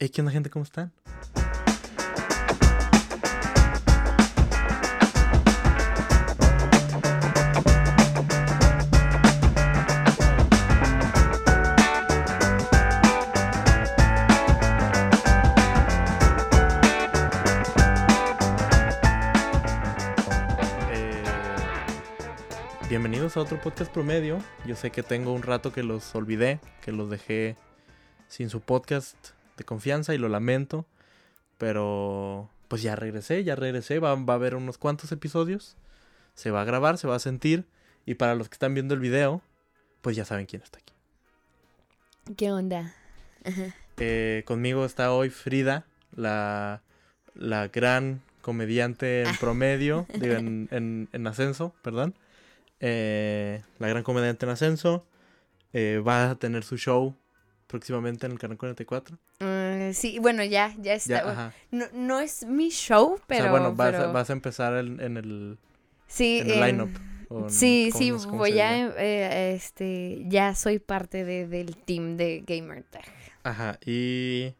Hey, ¿qué onda, gente? ¿Cómo están? Eh, Bienvenidos a otro podcast promedio. Yo sé que tengo un rato que los olvidé, que los dejé sin su podcast de confianza y lo lamento. Pero pues ya regresé, ya regresé. Va, va a haber unos cuantos episodios. Se va a grabar, se va a sentir. Y para los que están viendo el video, pues ya saben quién está aquí. ¿Qué onda? Eh, conmigo está hoy Frida, la, la gran comediante en promedio, digo, en, en- en ascenso, perdón. Eh, la gran comediante en ascenso. eh, va a tener su show próximamente en el canal 44. Mm, sí, bueno, ya, ya está. Ya, no, no es mi show, pero. o sea, bueno, vas, a- pero- vas a empezar en, en el, sí, en el em, line-up. en- Sí, ¿cómo sí, voy a, eh, este, ya soy parte de, del team de Gamer Tag. Ajá, y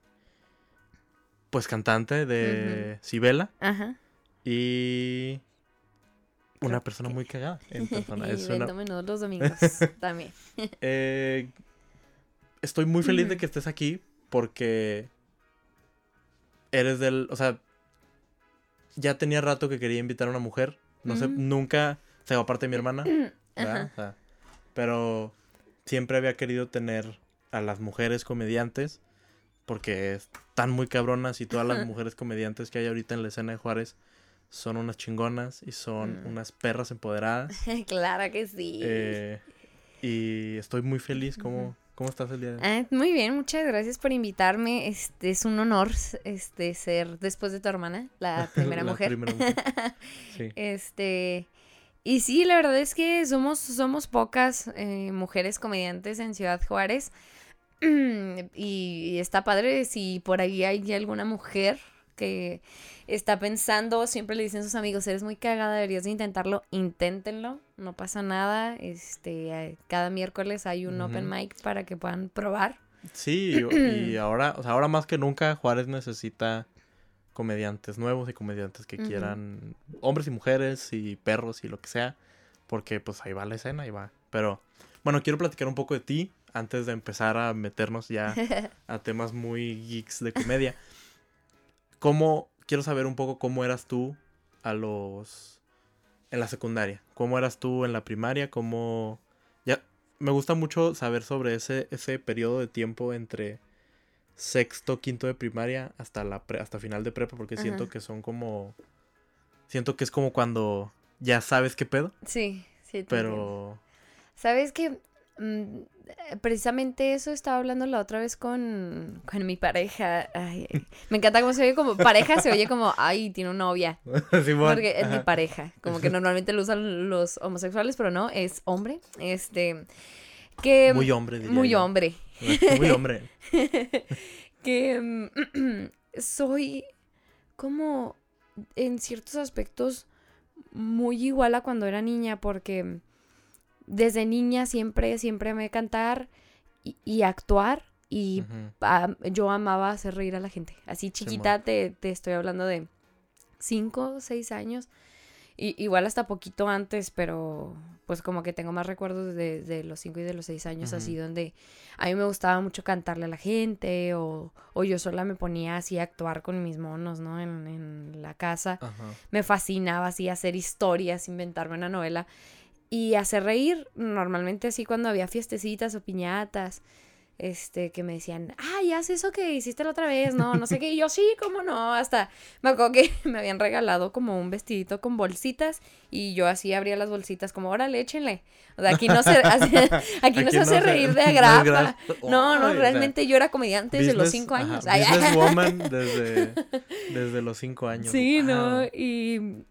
pues cantante de Sibela Ajá. y una Creo persona que- muy cagada en persona. es una, los domingos también. Eh, estoy muy feliz de que estés aquí porque eres del, o sea, ya tenía rato que quería invitar a una mujer, no sé, nunca, o sea, aparte de mi hermana. O sea, pero siempre había querido tener a las mujeres comediantes porque están muy cabronas y todas las mujeres comediantes que hay ahorita en la escena de Juárez son unas chingonas y son Mm. unas perras empoderadas. claro que sí. Eh, y estoy muy feliz. ¿Cómo, Ujú. ¿Cómo estás el día de hoy? Ah, muy bien, muchas gracias por invitarme. Este es un honor este ser después de tu hermana, la primera La mujer. primera mujer. Sí. Este, y sí, la verdad es que somos, somos pocas eh, mujeres comediantes en Ciudad Juárez. y, y está padre si por ahí hay alguna mujer que está pensando, siempre le dicen sus amigos, eres muy cagada, deberías de intentarlo, inténtenlo, no pasa nada. Este, cada miércoles hay un open mic para que puedan probar. Sí, y, ahora, o sea, ahora más que nunca Juárez necesita comediantes nuevos y comediantes que quieran, hombres y mujeres y perros y lo que sea, porque pues ahí va la escena, ahí va. Pero bueno, quiero platicar un poco de ti antes de empezar a meternos ya a temas muy geeks de comedia. ¿Cómo, quiero saber un poco cómo eras tú a los, en la secundaria? ¿Cómo eras tú en la primaria? ¿Cómo, ya, me gusta mucho saber sobre ese, ese periodo de tiempo entre sexto, quinto de primaria hasta la pre- hasta final de prepa, porque siento que son como, siento que es como cuando ya sabes qué pedo, Sí, sí. te entiendo. pero, Sabes que mm, precisamente eso estaba hablando la otra vez con, con mi pareja. Ay, me encanta cómo se oye como pareja, se oye como, ay, tiene una novia. Simón, Porque es mi pareja. Como que normalmente lo usan los homosexuales, pero no, es hombre. Este. Que. muy hombre, diría muy yo. hombre. Muy hombre. que mm, soy como en ciertos aspectos muy igual a cuando era niña porque desde niña siempre, siempre amé cantar y, y actuar y ah, yo amaba hacer reír a la gente. Así chiquita te, te estoy hablando de cinco o seis años. Y, igual hasta poquito antes, pero pues como que tengo más recuerdos de, de los cinco y de los seis años, así donde a mí me gustaba mucho cantarle a la gente o, o yo sola me ponía así a actuar con mis monos, ¿no? En, en la casa. Me fascinaba así hacer historias, inventarme una novela y hacer reír, normalmente así cuando había fiestecitas o piñatas, este, que me decían, ay, haz eso que hiciste la otra vez, no, no sé qué, y yo sí, cómo no, hasta me acuerdo que me habían regalado como un vestidito con bolsitas y yo así abría las bolsitas como, órale, échenle, o sea, aquí no se, así- aquí no se hace reír de agrapa, gra- no, no, realmente yo era comediante desde los cinco ajá, años, ay. businesswoman desde, desde los cinco años. Sí, ¿no? Y,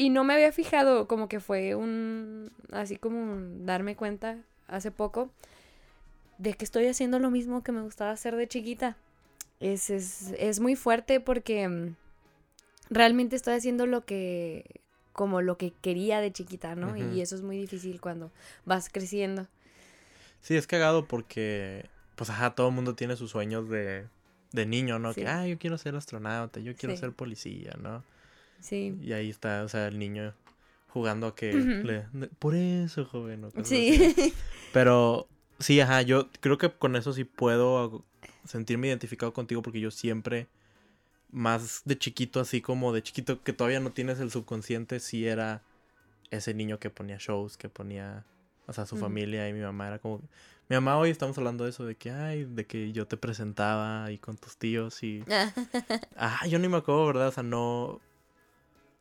y no me había fijado, como que fue un, así como un darme cuenta hace poco de que estoy haciendo lo mismo que me gustaba hacer de chiquita. Es, es, es muy fuerte porque mm, realmente estoy haciendo lo que, como lo que quería de chiquita, ¿no? Y eso es muy difícil cuando vas creciendo. Sí, es cagado porque, pues, ajá, todo el mundo tiene sus sueños de, de niño, ¿no? Sí. Que, ah, yo quiero ser astronauta, yo quiero Sí. ser policía, ¿no? Sí. Y ahí está, o sea, el niño jugando a que le... Por eso, joven. o cosas así. Sí. Pero sí, ajá, yo creo que con eso sí puedo sentirme identificado contigo porque yo siempre, más de chiquito, así como de chiquito que todavía no tienes el subconsciente, sí era ese niño que ponía shows, que ponía, o sea, su familia y mi mamá era como... Mi mamá hoy estamos hablando de eso, de que, ay, de que yo te presentaba y con tus tíos y... Ah, yo ni me acuerdo, ¿verdad? O sea, no...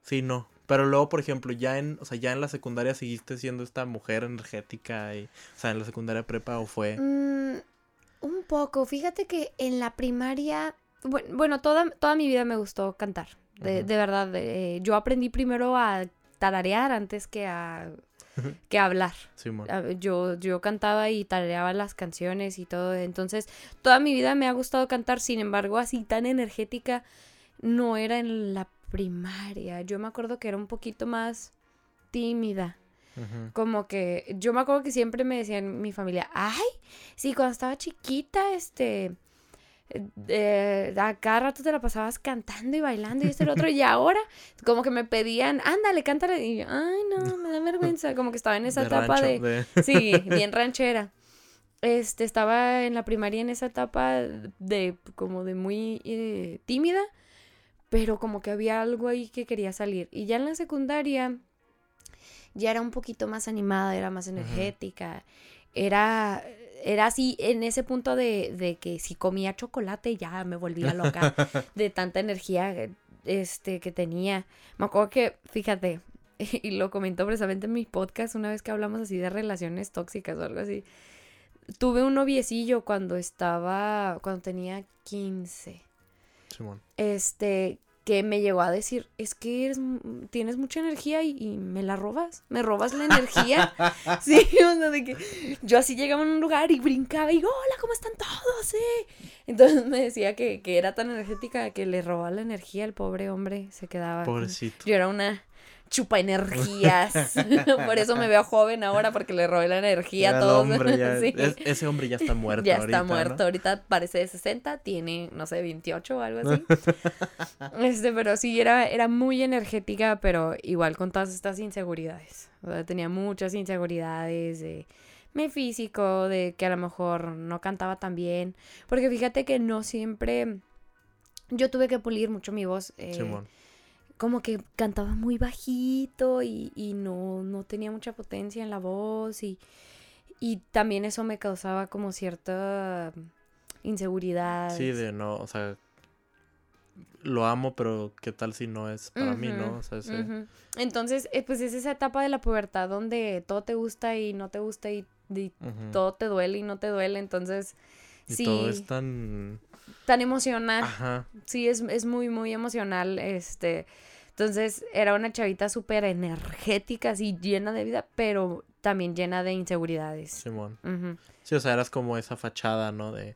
Sí, no. Pero luego, por ejemplo, ya en, o sea, ya en la secundaria seguiste siendo esta mujer energética y, o sea, en la secundaria prepa o fue... Mm, un poco. Fíjate que en la primaria, bu- bueno, toda, toda mi vida me gustó cantar. De, verdad, eh, yo aprendí primero a tararear antes que a, que hablar. A- Yo, yo cantaba y tarareaba las canciones y todo. Entonces, toda mi vida me ha gustado cantar. Sin embargo, así tan energética no era en la primaria. Yo me acuerdo que era un poquito más tímida. Como que yo me acuerdo que siempre me decían mi familia, ay, sí, cuando estaba chiquita, este, eh, a cada rato te la pasabas cantando y bailando y esto y lo otro, y ahora como que me pedían, ándale, cántale, y yo, ay, no, me da vergüenza, como que estaba en esa De etapa rancho, de, de- sí, bien ranchera. Este, estaba en la primaria en esa etapa de, como de muy eh, tímida, pero como que había algo ahí que quería salir. Y ya en la secundaria ya era un poquito más animada, era más energética, era, era así en ese punto de, de que si comía chocolate ya me volvía loca de tanta energía eh, este, que tenía. Me acuerdo que, fíjate, y lo comentó precisamente en mi podcast una vez que hablamos así de relaciones tóxicas o algo así. Tuve un noviecillo cuando estaba, cuando tenía 15 Simón. este, que me llegó a decir, es que eres, tienes mucha energía y, y me la robas, me robas la energía. sí, o sea, de que yo así llegaba a un lugar y brincaba y, hola, ¿cómo están todos? Sí. Entonces me decía que, que era tan energética que le robaba la energía al pobre hombre, se quedaba. Pobrecito. Yo era una chupa energías. Por eso me veo joven ahora, porque le robé la energía a todos. hombre ya- Sí. es- ese hombre ya está muerto Ya ahorita, está ¿no? muerto, ahorita parece de 60, tiene, no sé, 28 o algo así. este, pero sí, era, era muy energética, pero igual con todas estas inseguridades. O sea, tenía muchas inseguridades de mi físico, de que a lo mejor no cantaba tan bien. Porque fíjate que no siempre... Yo tuve que pulir mucho mi voz. eh, Simón. Como que cantaba muy bajito y, y no, no tenía mucha potencia en la voz y, y también eso me causaba como cierta inseguridad. Sí, de no, o sea, lo amo, pero ¿qué tal si no es para mí, no? O sea, ese- Ujú. Entonces, eh, pues es esa etapa de la pubertad donde todo te gusta y no te gusta y, y todo te duele y no te duele, entonces y sí, todo es tan... tan emocional. Ajá. Sí, es, es muy, muy emocional, este... Entonces, era una chavita súper energética, así, llena de vida, pero también llena de inseguridades. Simón. Sí, o sea, eras como esa fachada, ¿no? De,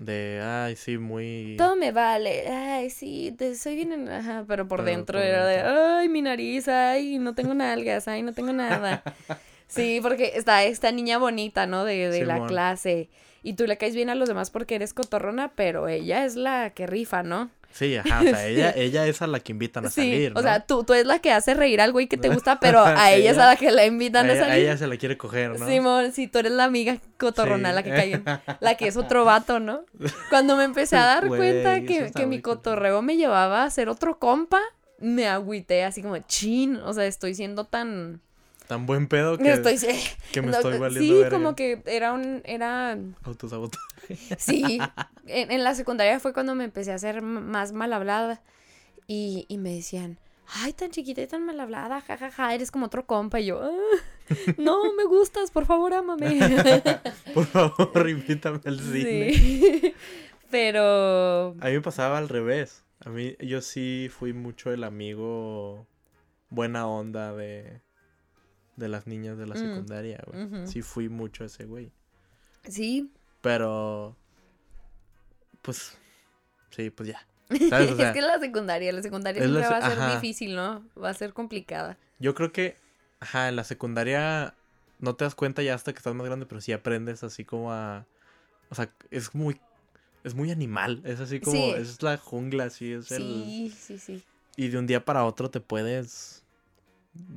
de ay, sí, muy... Todo me vale, ay, sí, te- soy bien, en- ajá, pero por Pero dentro por era de, ay, mi nariz, ay, no tengo nalgas, ay, no tengo nada. Sí, porque está esta niña bonita, ¿no? De, de la clase. Y tú le caes bien a los demás porque eres cotorrona, pero ella es la que rifa, ¿no? Sí, ajá, o sea, ella, ella es a la que invitan a Sí, salir, ¿no? o sea, tú, tú es la que hace reír al güey que te gusta, pero a ella es a Ella- la que la invitan a a ella, a salir. ella se la quiere coger, ¿no? Simón, si tú eres la amiga cotorrona, Sí. la que cae bien, la que es otro vato, ¿no? Cuando me empecé a dar Güey, cuenta que, que mi cotorreo me llevaba a ser otro compa, me agüité así como, chin, o sea, estoy siendo tan... Tan buen pedo que, Estoy... que me no, estoy valiendo Sí, verga. como que era un... Era... Autosabotaje. Sí, en, en la secundaria fue cuando me empecé a hacer más mal hablada y, y me decían, ay, tan chiquita y tan mal hablada, jajaja, eres como otro compa. Y yo, "Ah, no, me gustas, por favor, ámame. Por favor, invítame al cine. sí. Pero, A mí me pasaba al revés. A mí, yo sí fui mucho el amigo buena onda de, de las niñas de la Mm, secundaria, güey. Sí fui mucho ese güey. sí. Pero, pues, sí, pues ya. ¿Sabes? O sea, es que la secundaria, la secundaria la siempre va a se- ser ajá. difícil, ¿no? Va a ser complicada. yo creo que, ajá, en la secundaria no te das cuenta ya hasta que estás más grande, pero sí aprendes así como a, o sea, es muy, es muy animal. Es así como, Sí. es la jungla, así es el... Sí, sí, sí. Y de un día para otro te puedes,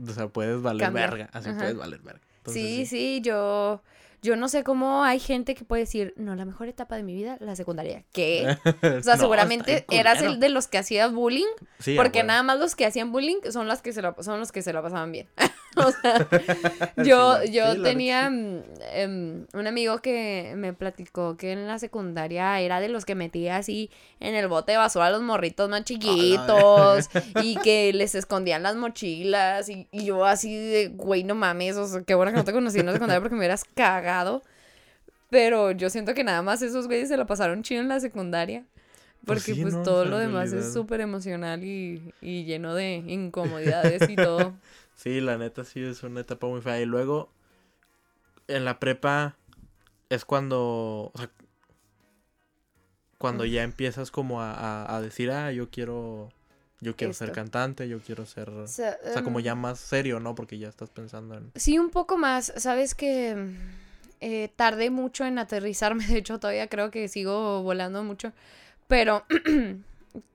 o sea, puedes valer verga, así Ajá. puedes valer verga. Entonces, sí, sí, yo, yo no sé cómo hay gente que puede decir, no, la mejor etapa de mi vida, la secundaria. ¿Qué? O sea, No, seguramente eras el de los que hacías bullying, Sí, porque nada más los que hacían bullying son las que se lo, son los que se lo pasaban bien. o sea, yo, yo sí, tenía mm, em, un amigo que me platicó que en la secundaria era de los que metía así en el bote de basura a los morritos más chiquitos y que les escondían las mochilas y, y yo así de, güey, no mames, o sea, qué bueno que no te conocí en la secundaria porque me hubieras cagado. Pero yo siento que nada más esos güeyes se lo pasaron chido en la secundaria. Pues Porque sí, pues todo lo demás es súper emocional y, y lleno de incomodidades y todo. Sí, la neta sí es una etapa muy fea. Y luego, en la prepa, es cuando, o sea, cuando ya empiezas como a, a- a decir, ah, yo quiero, yo quiero ser cantante, yo quiero ser, o sea, sea, como em, ya más serio, ¿no? Porque ya estás pensando en... Sí, un poco más. Sabes que eh, tardé mucho en aterrizarme. De hecho, todavía creo que sigo volando mucho. Pero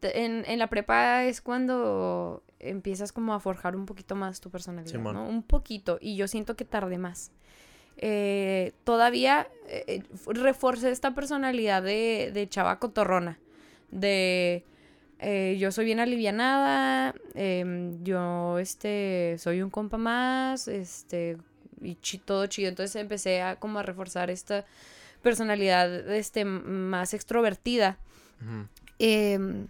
en, en la prepa es cuando empiezas como a forjar un poquito más tu personalidad, Simón. ¿no? Un poquito. Y yo siento que tardé más. Eh, todavía eh, eh, reforcé esta personalidad de, de chava cotorrona. De eh, yo soy bien alivianada, em, yo este soy un compa más, este y chi- todo chido. Entonces empecé a como a reforzar esta personalidad este más extrovertida. Em,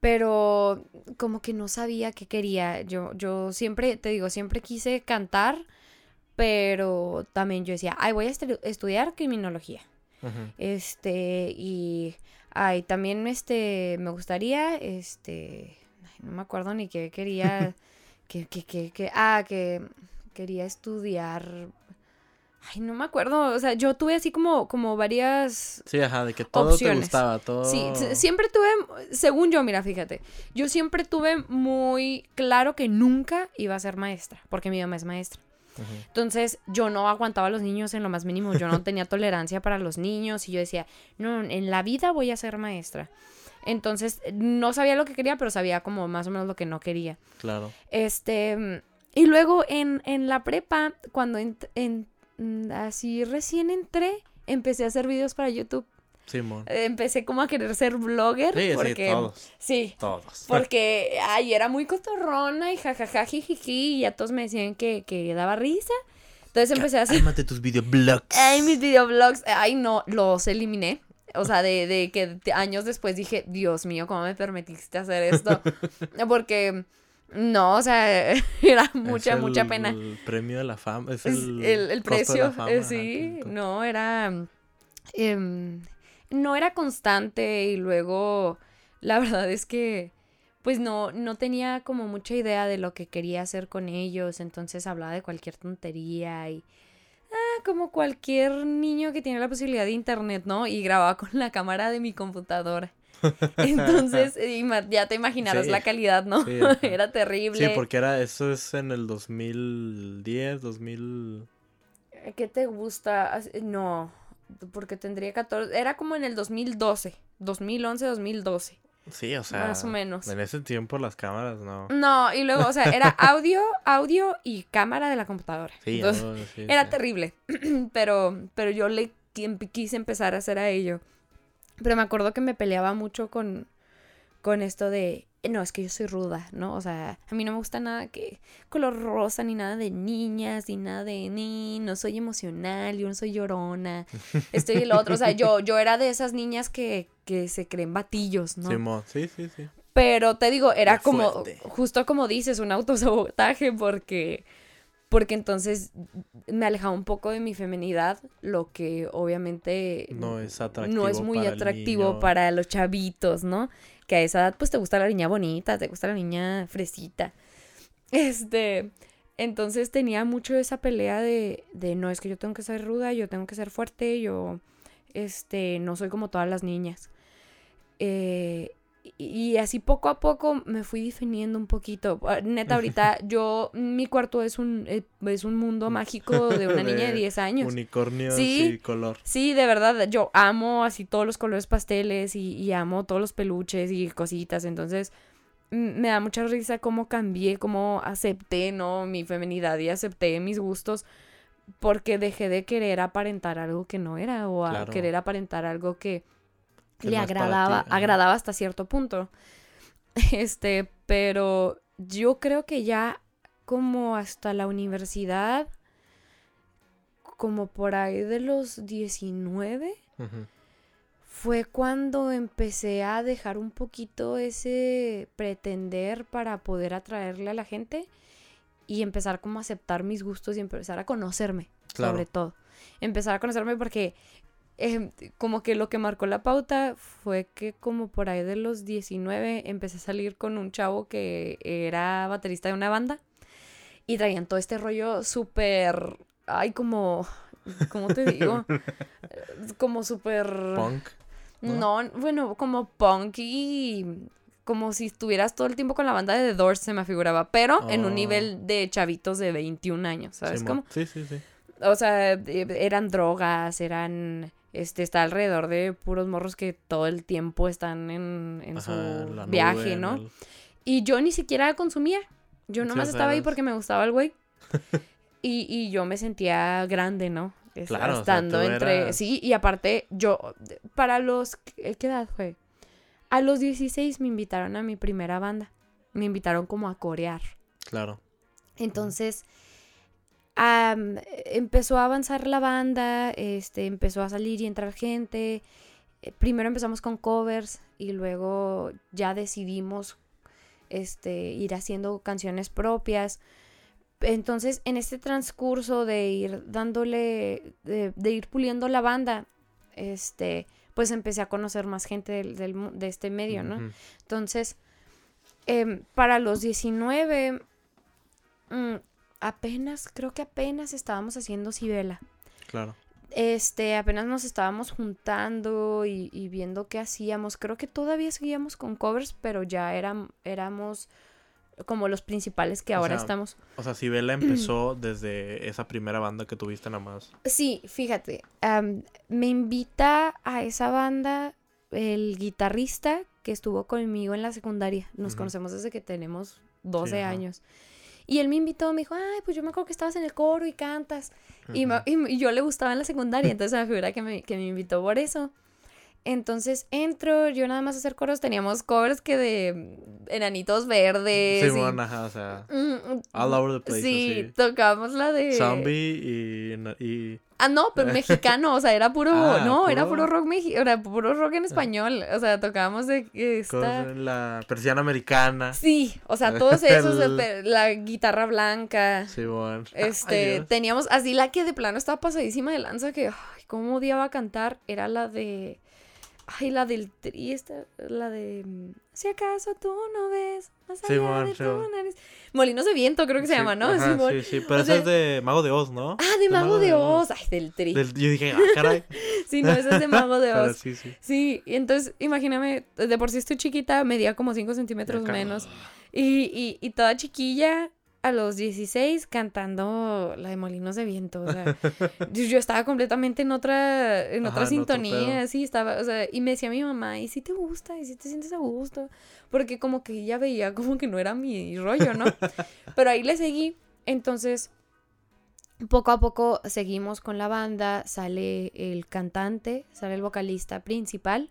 pero como que no sabía qué quería. Yo, yo siempre, te digo, siempre quise cantar, pero también yo decía, ay, voy a estu- estudiar criminología. Este, y ay, también este me gustaría, este, ay, no me acuerdo ni qué quería, que, que, que, que, ah, que quería estudiar. Ay, no me acuerdo, o sea, yo tuve así como, como varias Sí, ajá, de que todo Opciones. te gustaba, todo... Sí, siempre tuve, según yo, mira, fíjate, yo siempre tuve muy claro que nunca iba a ser maestra, porque mi mamá es maestra. Entonces, yo no aguantaba a los niños en lo más mínimo, yo no tenía tolerancia para los niños y yo decía, no, en la vida voy a ser maestra. Entonces, no sabía lo que quería, pero sabía como más o menos lo que no quería. Claro. Este, y luego en, en la prepa, cuando ent- en- mm, así recién entré, empecé a hacer videos para YouTube. Simón. Eh, Empecé como a querer ser blogger. Sí, porque, sí, todos. Sí, Todos. porque, ay, era muy cotorrona y jajaja, jijiji, y ya todos me decían que, que daba risa. Entonces empecé a hacer, Ármate tus videoblogs. ay, mis videoblogs, ay, no, los eliminé. O sea, de, de que años después dije, Dios mío, ¿cómo me permitiste hacer esto? Porque, no, o sea, era mucha, Es mucha pena. El premio de la fama. Es el, el, precio, fama, eh, sí, no, era, em, no era constante y luego la verdad es que pues no, no tenía como mucha idea de lo que quería hacer con ellos, entonces hablaba de cualquier tontería y ah, como cualquier niño que tiene la posibilidad de internet, ¿no? Y grababa con la cámara de mi computadora. Entonces, ya te imaginarás Sí. la calidad, ¿no? Sí. Era terrible. Sí, porque era, eso es en el 2010, 2000... ¿Qué te gusta? As- No, porque tendría 14. Era como en el 2012. 2011, 2012. Sí, o sea... Más o menos. En ese tiempo las cámaras no... No, y luego, o sea, era audio, audio y cámara de la computadora. Sí, Entonces, no, sí, era sí. terrible. pero, pero yo le qui- quise empezar a hacer a ello. Pero me acuerdo que me peleaba mucho con, con esto de. No, es que yo soy ruda, ¿no? O sea, a mí no me gusta nada que color rosa, ni nada de niñas, ni nada de ni, no soy emocional, yo no soy llorona, esto y el otro. O sea, yo, yo era de esas niñas que, que se creen batillos, ¿no? Simón, sí, sí, sí. Pero te digo, era como, justo como dices, un autosabotaje porque, porque entonces me alejaba un poco de mi feminidad, lo que obviamente No es atractivo no es muy para atractivo para los chavitos, ¿no? Que a esa edad pues te gusta la niña bonita, te gusta la niña fresita. Este, entonces tenía mucho esa pelea de, de no, es que yo tengo que ser ruda, yo tengo que ser fuerte, yo, este, no soy como todas las niñas. Eh, y así poco a poco me fui definiendo un poquito. Ah, Neta, ahorita yo, mi cuarto es un, eh, es un mundo mágico de una niña de 10 años. Unicornios Sí. y color. Sí, de verdad, yo amo así todos los colores pasteles y, y amo todos los peluches y cositas. Entonces, mm, me da mucha risa cómo cambié, cómo acepté, ¿no? Mi feminidad y acepté mis gustos porque dejé de querer aparentar algo que no era o a Claro. querer aparentar algo Que le ti, agradaba, agradaba hasta cierto punto. Este, pero yo creo que ya como hasta la universidad, como por ahí de los 19, Ujú. fue cuando empecé a dejar un poquito ese pretender para poder atraerle a la gente y empezar como a aceptar mis gustos y empezar a conocerme, Claro. sobre todo. Empezar a conocerme porque em, como que lo que marcó la pauta fue que como por ahí de los 19 empecé a salir con un chavo que era baterista de una banda y traían todo este rollo súper, ay, como, ¿cómo te digo? como súper... Punk. ¿no? No, bueno, como punk y como si estuvieras todo el tiempo con la banda de The Doors, se me figuraba, pero en un Oh. nivel de chavitos de 21 años, ¿sabes cómo? Sí, sí, sí. O sea, eh, eran drogas, eran, este, está alrededor de puros morros que todo el tiempo están en, en Ajá, su nube, viaje, ¿no? el- Y yo ni siquiera consumía. Yo Sí, nomás sea, estaba ahí porque me gustaba el güey. y, y yo me sentía grande, ¿no? Claro, o sea, Estando entre... eras- Sí, y aparte, yo, para los... ¿Qué qué edad fue? A los 16 me invitaron a mi primera banda. Me invitaron como a corear. Claro. Entonces, am, empezó a avanzar la banda, este, empezó a salir y entrar gente. Eh, Primero empezamos con covers y luego ya decidimos este, ir haciendo canciones propias. Entonces, en este transcurso de ir dándole, de, de ir puliendo la banda, este, pues empecé a conocer más gente del, de este medio, ¿no? Entonces, em, para los 19, mm, apenas, creo que apenas estábamos haciendo Cibela. Claro. Este, apenas nos estábamos juntando y, y viendo qué hacíamos. Creo que todavía seguíamos con covers, pero ya éramos como los principales que O ahora sea, estamos. O sea, Sibela empezó desde esa primera banda que tuviste nada más. Sí, fíjate, me invita a esa banda el guitarrista que estuvo conmigo en la secundaria. Nos conocemos desde que tenemos 12 ajá. años. Y él me invitó, me dijo, ay, pues yo me acuerdo que estabas en el coro y cantas. Y, me- Ujú. y me- y yo le gustaba en la secundaria, entonces me figura que me, que me invitó por eso. Entonces entro, yo nada más a hacer coros, teníamos covers que de enanitos verdes. y- Simón, ajá, o sea, Mm, all over the place, Sí, así. tocamos la de... Zombie y, y... Ah, no, pero mexicano, o sea, era puro, Ah, no, era puro- rock mexicano, era puro rock en español, o sea, tocábamos de esta... la persiana americana. Sí, o sea, todos esos, El- la guitarra blanca, Simón. Ay, este, teníamos, así la que de plano estaba pasadísima de lanza, que, ay, cómo odiaba cantar, era la de, ay, la del tri, esta, la de, mm, si acaso tú no ves, más allá de tu nariz. Molinos de viento, creo que se Sí, llama, ¿no? ajá, sí, sí, pero O sea- es de Mago de Oz, ¿no? Ah, de Mago de Oz, ay, del tri. Del- yo dije, ah, caray. Sí, no, ese es de Mago de Oz. sí, sí. Sí, y entonces imagíname, de por sí estoy chiquita, medía como 5 centímetros menos. Y, y, y toda chiquilla a los 16 cantando la de Molinos de Viento. O sea, yo, estaba completamente en otra, en Ajá, otra sintonía, pedo. sí, estaba, o sea, y me decía mi mamá, ¿y si te gusta? ¿Y si te sientes a gusto? Porque como que ella veía como que no era mi rollo, ¿no? Pero ahí le seguí. Entonces, poco a poco seguimos con la banda, sale el cantante, sale el vocalista principal.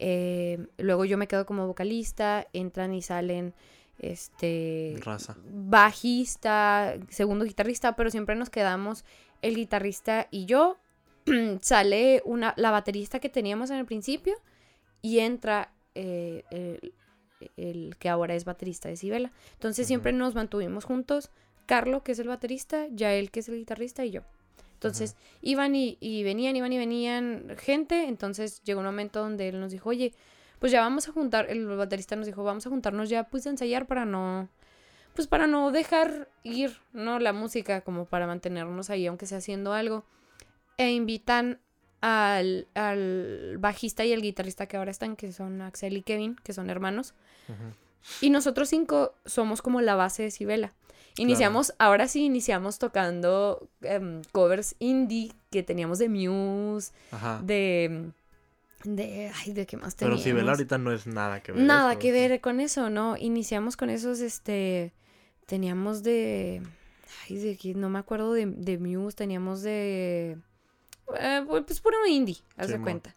eh, luego yo me quedo como vocalista, entran y salen este Raza. bajista, segundo guitarrista, pero siempre nos quedamos el guitarrista y yo. sale una, la baterista que teníamos en el principio y entra eh, el, el que ahora es baterista de Sibela. Entonces siempre nos mantuvimos juntos. Carlo, que es el baterista, Yael, que es el guitarrista, y yo. Entonces iban y, y venían, iban y venían gente. Entonces llegó un momento donde él nos dijo, oye, pues ya vamos a juntar, el baterista nos dijo, vamos a juntarnos ya pues a ensayar para no, pues para no dejar ir, ¿no? La música, como para mantenernos ahí, aunque sea haciendo algo. E invitan al, al bajista y el guitarrista que ahora están, que son Axel y Kevin, que son hermanos. Y nosotros cinco somos como la base de Sibela. Iniciamos, ahora sí iniciamos tocando em, covers indie que teníamos de Muse, Ajá. de... de ay, ¿de qué más Pero teníamos? si Bella ahorita no es nada que ver. Nada eso, que ver con eso, ¿no? Iniciamos con esos, este, teníamos de, ay, de aquí, no me acuerdo de, de Muse, teníamos de, eh, pues puro indie, haz de cuenta.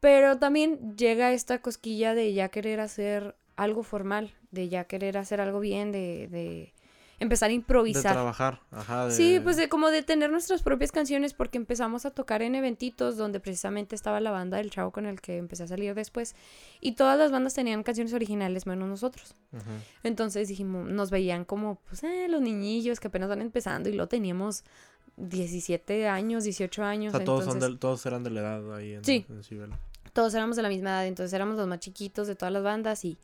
Pero también llega esta cosquilla de ya querer hacer algo formal, de ya querer hacer algo bien, de, de empezar a De improvisar. trabajar. Ajá. De... Sí, pues de como de tener nuestras propias canciones porque empezamos a tocar en eventitos donde precisamente estaba la banda del chavo con el que empecé a salir después y todas las bandas tenían canciones originales menos nosotros. Entonces dijimos, nos veían como pues eh, los niñillos que apenas van empezando y lo teníamos 17 años, 18 O años. sea, todos, entonces, son de- todos eran de la edad ahí en, Sí. en Cibela. todos éramos de la misma edad, entonces éramos los más chiquitos de todas las bandas y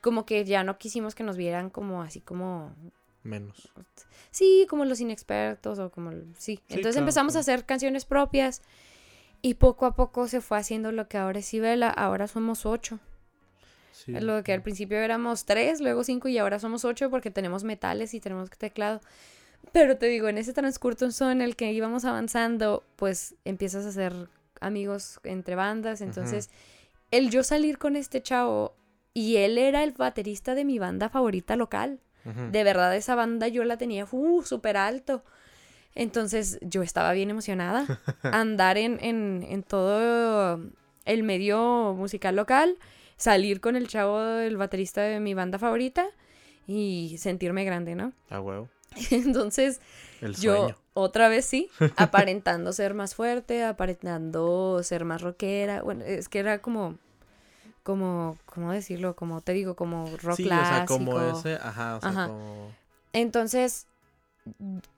como que ya no quisimos que nos vieran como así como Menos. Sí, como los inexpertos o como... Sí. Sí, Entonces claro, empezamos a hacer canciones propias y poco a poco se fue haciendo lo que ahora es Sibela. Ahora somos ocho. Sí. Lo que al principio éramos tres, luego cinco y ahora somos ocho porque tenemos metales y tenemos teclado. Pero te digo, en ese transcurso en el que íbamos avanzando, pues empiezas a hacer amigos entre bandas. Entonces, el yo salir con este chavo y él era el baterista de mi banda favorita local. De verdad, esa banda yo la tenía uh, súper alto. Entonces yo estaba bien emocionada. Andar en, en, en todo el medio musical local, salir con el chavo, el baterista de mi banda favorita y sentirme grande, ¿no? A huevo. Entonces El yo sueño. otra vez sí, aparentando ser más fuerte, aparentando ser más rockera. Bueno, es que era como, como, ¿cómo decirlo? Como te digo, como rock sí, clásico. o sea, como ese, ajá, o sea, Ajá. como... Entonces,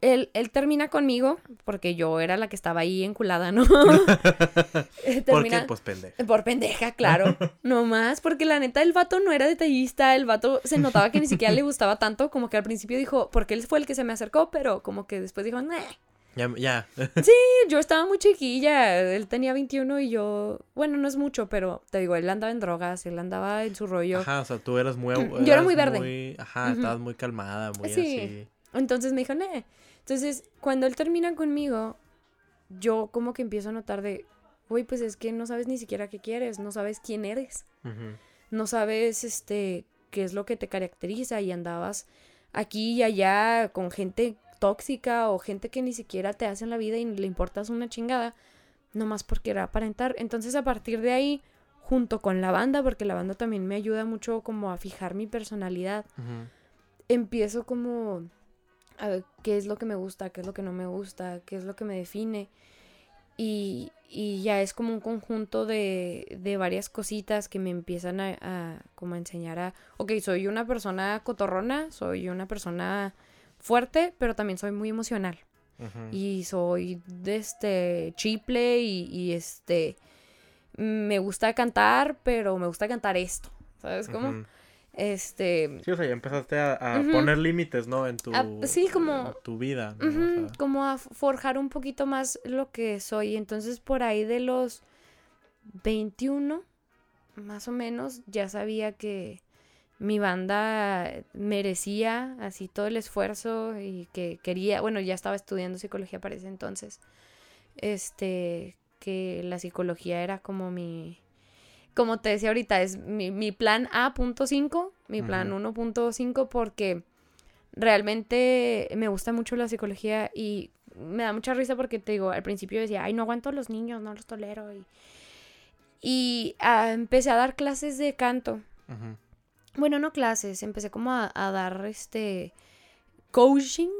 él, él termina conmigo, porque yo era la que estaba ahí enculada, ¿no? Eh, termina- pues, pendejo. Por pendeja, claro. No más, porque la neta el vato no era detallista, el vato se notaba que ni siquiera le gustaba tanto, como que al principio dijo, porque él fue el que se me acercó, pero como que después dijo, "Nah". Ya, ya. yo estaba muy chiquilla, él tenía 21 y yo, bueno, no es mucho, pero te digo, él andaba en drogas, él andaba en su rollo. Ajá, o sea, tú eras muy... Yo era eras muy verde. ajá, Ujú. estabas muy calmada, muy Sí. así. Entonces me dijo, "Nah". Entonces, cuando él termina conmigo, yo como que empiezo a notar de, güey, pues es que no sabes ni siquiera qué quieres, no sabes quién eres, no sabes, este, qué es lo que te caracteriza y andabas aquí y allá con gente tóxica o gente que ni siquiera te hace en la vida y le importas una chingada, nomás porque era aparentar. Entonces, a partir de ahí, junto con la banda, porque la banda también me ayuda mucho como a fijar mi personalidad, empiezo como a ver qué es lo que me gusta, qué es lo que no me gusta, qué es lo que me define. Y, y ya es como un conjunto de, de varias cositas que me empiezan a, a como a enseñar a, ok, soy una persona cotorrona, soy una persona fuerte, pero también soy muy emocional. Y soy de este chiple y, y este me gusta cantar, pero me gusta cantar esto. ¿Sabes cómo? Este Sí, o sea, ya empezaste a, a poner límites, ¿no? En tu, Ah, sí, como- en tu vida, ¿no? O Ujú, sea, como a forjar un poquito más lo que soy. Entonces, por ahí de los 21, más o menos, ya sabía que mi banda merecía así todo el esfuerzo y que quería, bueno, ya estaba estudiando psicología para ese entonces. Este, que la psicología era como mi, como te decía ahorita, es mi, mi plan A.5, mi plan Ujú. 1.5, porque realmente me gusta mucho la psicología y me da mucha risa porque te digo, al principio decía, ay, no aguanto a los niños, no los tolero. Y, y ah, empecé a dar clases de canto. Bueno, no clases, empecé como a, a dar este coaching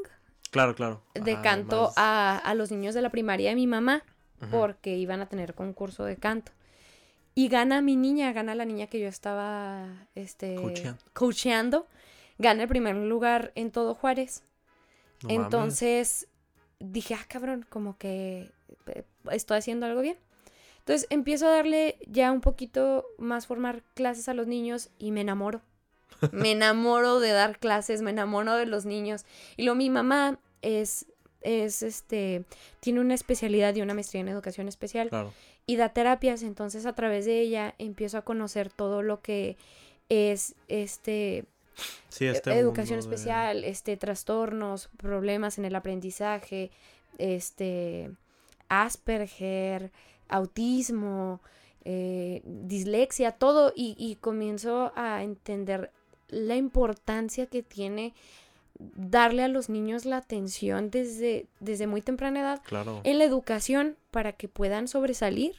Claro, claro. de canto a, a los niños de la primaria de mi mamá porque iban a tener concurso de canto. Y gana mi niña, gana la niña que yo estaba este, Coacheando. coacheando. Gana el primer lugar en todo Juárez. No mames. Entonces dije, ah, cabrón, como que eh, estoy haciendo algo bien. Entonces empiezo a darle ya un poquito más formar clases a los niños y me enamoro. Me enamoro de dar clases, me enamoro de los niños. Y luego mi mamá es es este, tiene una especialidad y una maestría en educación especial Claro. y da terapias, entonces a través de ella empiezo a conocer todo lo que es este Sí, este e- educación mundo de- especial, este trastornos, problemas en el aprendizaje, este Asperger, autismo, eh, dislexia, todo y, y comienzo a entender la importancia que tiene darle a los niños la atención desde, desde muy temprana edad Claro. en la educación para que puedan sobresalir.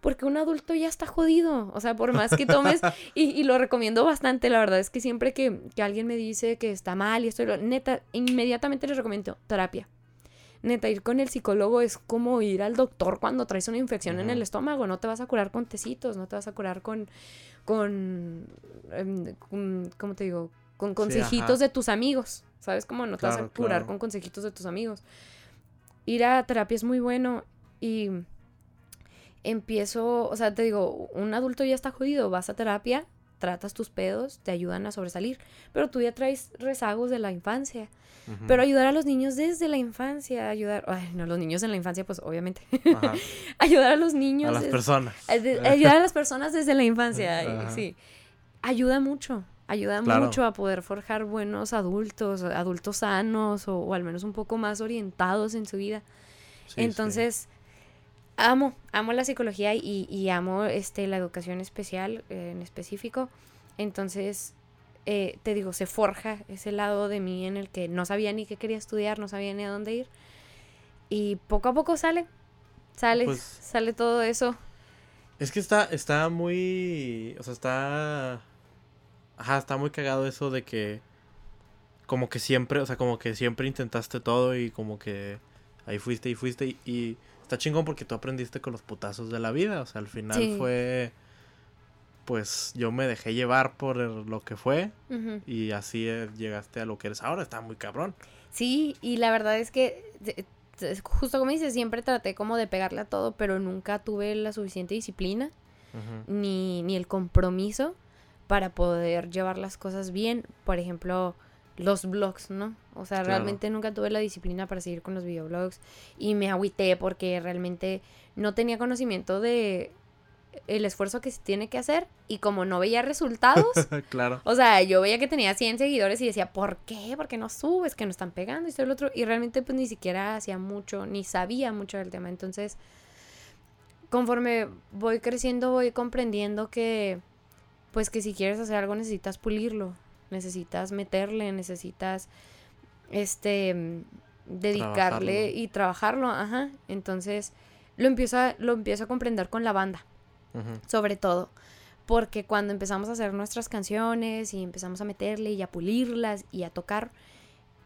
Porque un adulto ya está jodido. O sea, por más que tomes, y, y lo recomiendo bastante, la verdad es que siempre que, que alguien me dice que está mal y esto, neta, inmediatamente les recomiendo terapia. Neta, ir con el psicólogo es como ir al doctor cuando traes una infección en el estómago. No te vas a curar con tecitos, no te vas a curar con, con, em, con- ¿cómo te digo? Con consejitos de tus amigos. ¿Sabes cómo? No te vas a curar claro. con consejitos de tus amigos. Ir a terapia es muy bueno y empiezo, o sea, te digo, un adulto ya está jodido, vas a terapia, tratas tus pedos, te ayudan a sobresalir, pero tú ya traes rezagos de la infancia. Pero ayudar a los niños desde la infancia, ayudar, ay, no, los niños en la infancia, pues obviamente, Ajá. ayudar a los niños, A las es- personas. de- ayudar a las personas desde la infancia, Ajá. sí, ayuda mucho. Ayuda Claro. mucho a poder forjar buenos adultos, adultos sanos o, o al menos un poco más orientados en su vida. Sí, sí. Entonces, amo, amo la psicología y, y amo este, la educación especial eh, en específico. Entonces, eh, te digo, se forja ese lado de mí en el que no sabía ni qué quería estudiar, no sabía ni a dónde ir. Y poco a poco sale, sale, Pues- sale todo eso. Es que está, está muy. O sea, está. Ajá, está muy cagado eso de que. Como que siempre, o sea, como que siempre intentaste todo y como que ahí fuiste y fuiste y, y está chingón porque tú aprendiste con los putazos de la vida. O sea, al final Sí. fue. Pues yo me dejé llevar por lo que fue y así eh, llegaste a lo que eres ahora. Está muy cabrón. Sí, y la verdad es que, justo como dices, siempre traté como de pegarle a todo, pero nunca tuve la suficiente disciplina. Ni, ni el compromiso para poder llevar las cosas bien. Por ejemplo, los blogs, ¿no? O sea, Claro. realmente nunca tuve la disciplina para seguir con los videoblogs y me agüité porque realmente no tenía conocimiento de el esfuerzo que se tiene que hacer y como no veía resultados, claro. o sea, yo veía que tenía 100 seguidores y decía, ¿por qué? ¿Por qué no subes? Que no están pegando y todo el otro. Y realmente pues ni siquiera hacía mucho, ni sabía mucho del tema. Entonces, conforme voy creciendo, voy comprendiendo que, pues que si quieres hacer algo necesitas pulirlo, necesitas meterle, necesitas, este, dedicarle Trabajarlo. y trabajarlo, ajá. Entonces, lo empiezo a, lo empiezo a comprender con la banda Sobre todo. Porque cuando empezamos a hacer nuestras canciones y empezamos a meterle y a pulirlas y a tocar,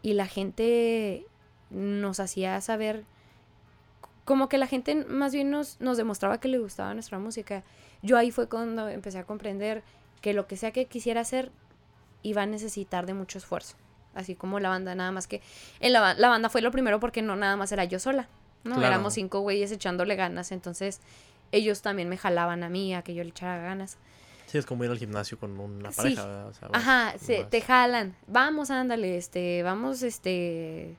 y la gente nos hacía saber, como que la gente más bien nos, nos demostraba que le gustaba nuestra música. Yo ahí fue cuando empecé a comprender que lo que sea que quisiera hacer iba a necesitar de mucho esfuerzo. Así como la banda, nada más que en la, ba- la banda fue lo primero porque no nada más era yo sola, ¿no? Claro. Éramos cinco güeyes echándole ganas, entonces ellos también me jalaban a mí a que yo le echara ganas. Sí, es como ir al gimnasio con una pareja, ¿verdad? O sea, vas- Ajá, se, vas- te jalan. Vamos, ándale, este, vamos, este,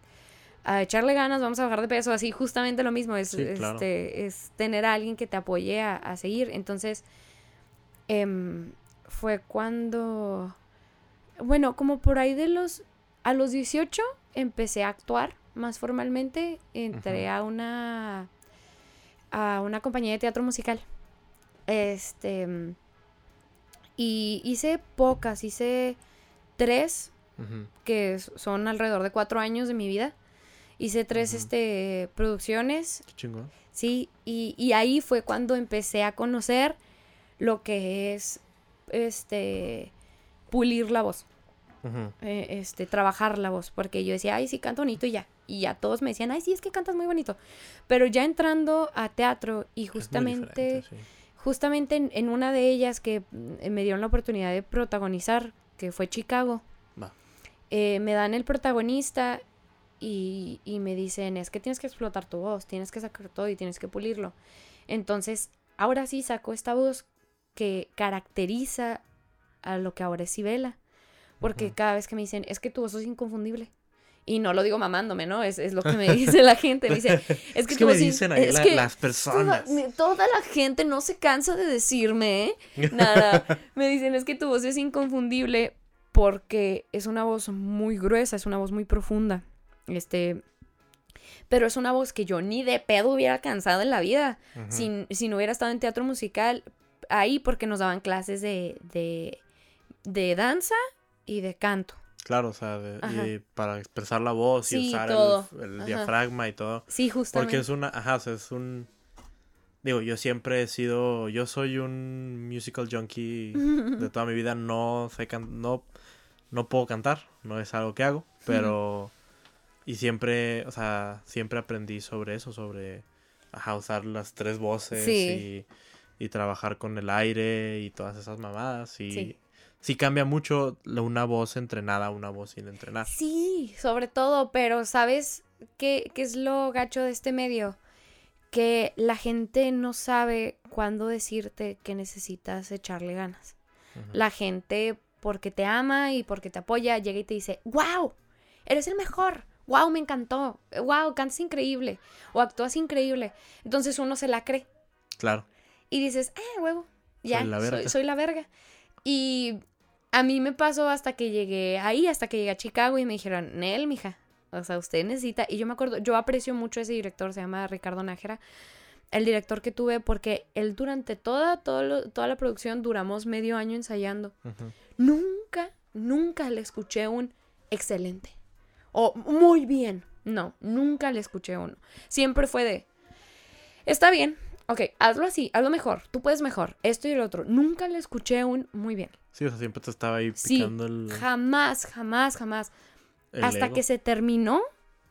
a echarle ganas, vamos a bajar de peso, así justamente lo mismo, es, Sí, claro. este, es tener a alguien que te apoye a, a seguir. Entonces, em, fue cuando, bueno, como por ahí de los, a los 18 empecé a actuar más formalmente, entré a una, a una compañía de teatro musical. Este, y hice pocas, hice tres que son alrededor de cuatro años de mi vida. Hice tres este, producciones, Qué chingón. sí, y, y ahí fue cuando empecé a conocer lo que es este pulir la voz, Eh, este, trabajar la voz, porque yo decía, ay, sí, canto bonito y ya. Y ya todos me decían, ay, sí, es que cantas muy bonito. Pero ya entrando a teatro y justamente sí. justamente en, en una de ellas que mm, me dieron la oportunidad de protagonizar, que fue Chicago, eh, me dan el protagonista y, y me dicen, es que tienes que explotar tu voz, tienes que sacar todo y tienes que pulirlo. Entonces, ahora sí saco esta voz que caracteriza a lo que ahora es Sibela. Porque cada vez que me dicen, es que tu voz es inconfundible. Y no lo digo mamándome, ¿no? Es, es lo que me dice la gente. Me dice, es que, Es que tu me dicen ahí la- las personas. toda la gente no se cansa de decirme, ¿eh? Nada. Me dicen, es que tu voz es inconfundible porque es una voz muy gruesa, es una voz muy profunda. Este. Pero es una voz que yo ni de pedo hubiera alcanzado en la vida. Ujú. si, si no hubiera estado en teatro musical ahí porque nos daban clases de, de, de danza y de canto. Claro, o sea, de- y para expresar la voz y usar todo. el, diafragma y todo. Sí, justamente. Porque es una, ajá, o sea, es un... Digo, yo siempre he sido, yo soy un musical junkie de toda mi vida, no sé, can- no, no puedo cantar, no es algo que hago, pero... Y siempre, o sea, siempre aprendí sobre eso, sobre, ajá, usar las tres voces Sí. y, y trabajar con el aire y todas esas mamadas y... Sí. Sí cambia mucho una voz entrenada a una voz sin entrenar. Sí, sobre todo, pero ¿sabes qué, qué es lo gacho de este medio? Que la gente no sabe cuándo decirte que necesitas echarle ganas. La gente, porque te ama y porque te apoya, llega y te dice, wow, eres el mejor, wow, me encantó, wow, cantas increíble o actúas increíble. Entonces uno se la cree Claro. y dices, ah, huevo, ya, Soy la soy, verga". soy la verga. Y a mí me pasó hasta que llegué ahí, hasta que llegué a Chicago y me dijeron, Nel, mija, o sea, usted necesita, y yo me acuerdo, yo aprecio mucho a ese director, se llama Ricardo Nájera, el director que tuve, porque él durante toda, todo lo- toda la producción duramos medio año ensayando. Nunca, nunca le escuché un excelente o muy bien. No, nunca le escuché uno. Siempre fue de, está bien, ok, hazlo así, hazlo mejor, tú puedes mejor, esto y el otro. Nunca le escuché un muy bien. Sí, o sea, siempre te estaba ahí Sí, picando el, Jamás, jamás, jamás. el hasta ego. que se terminó,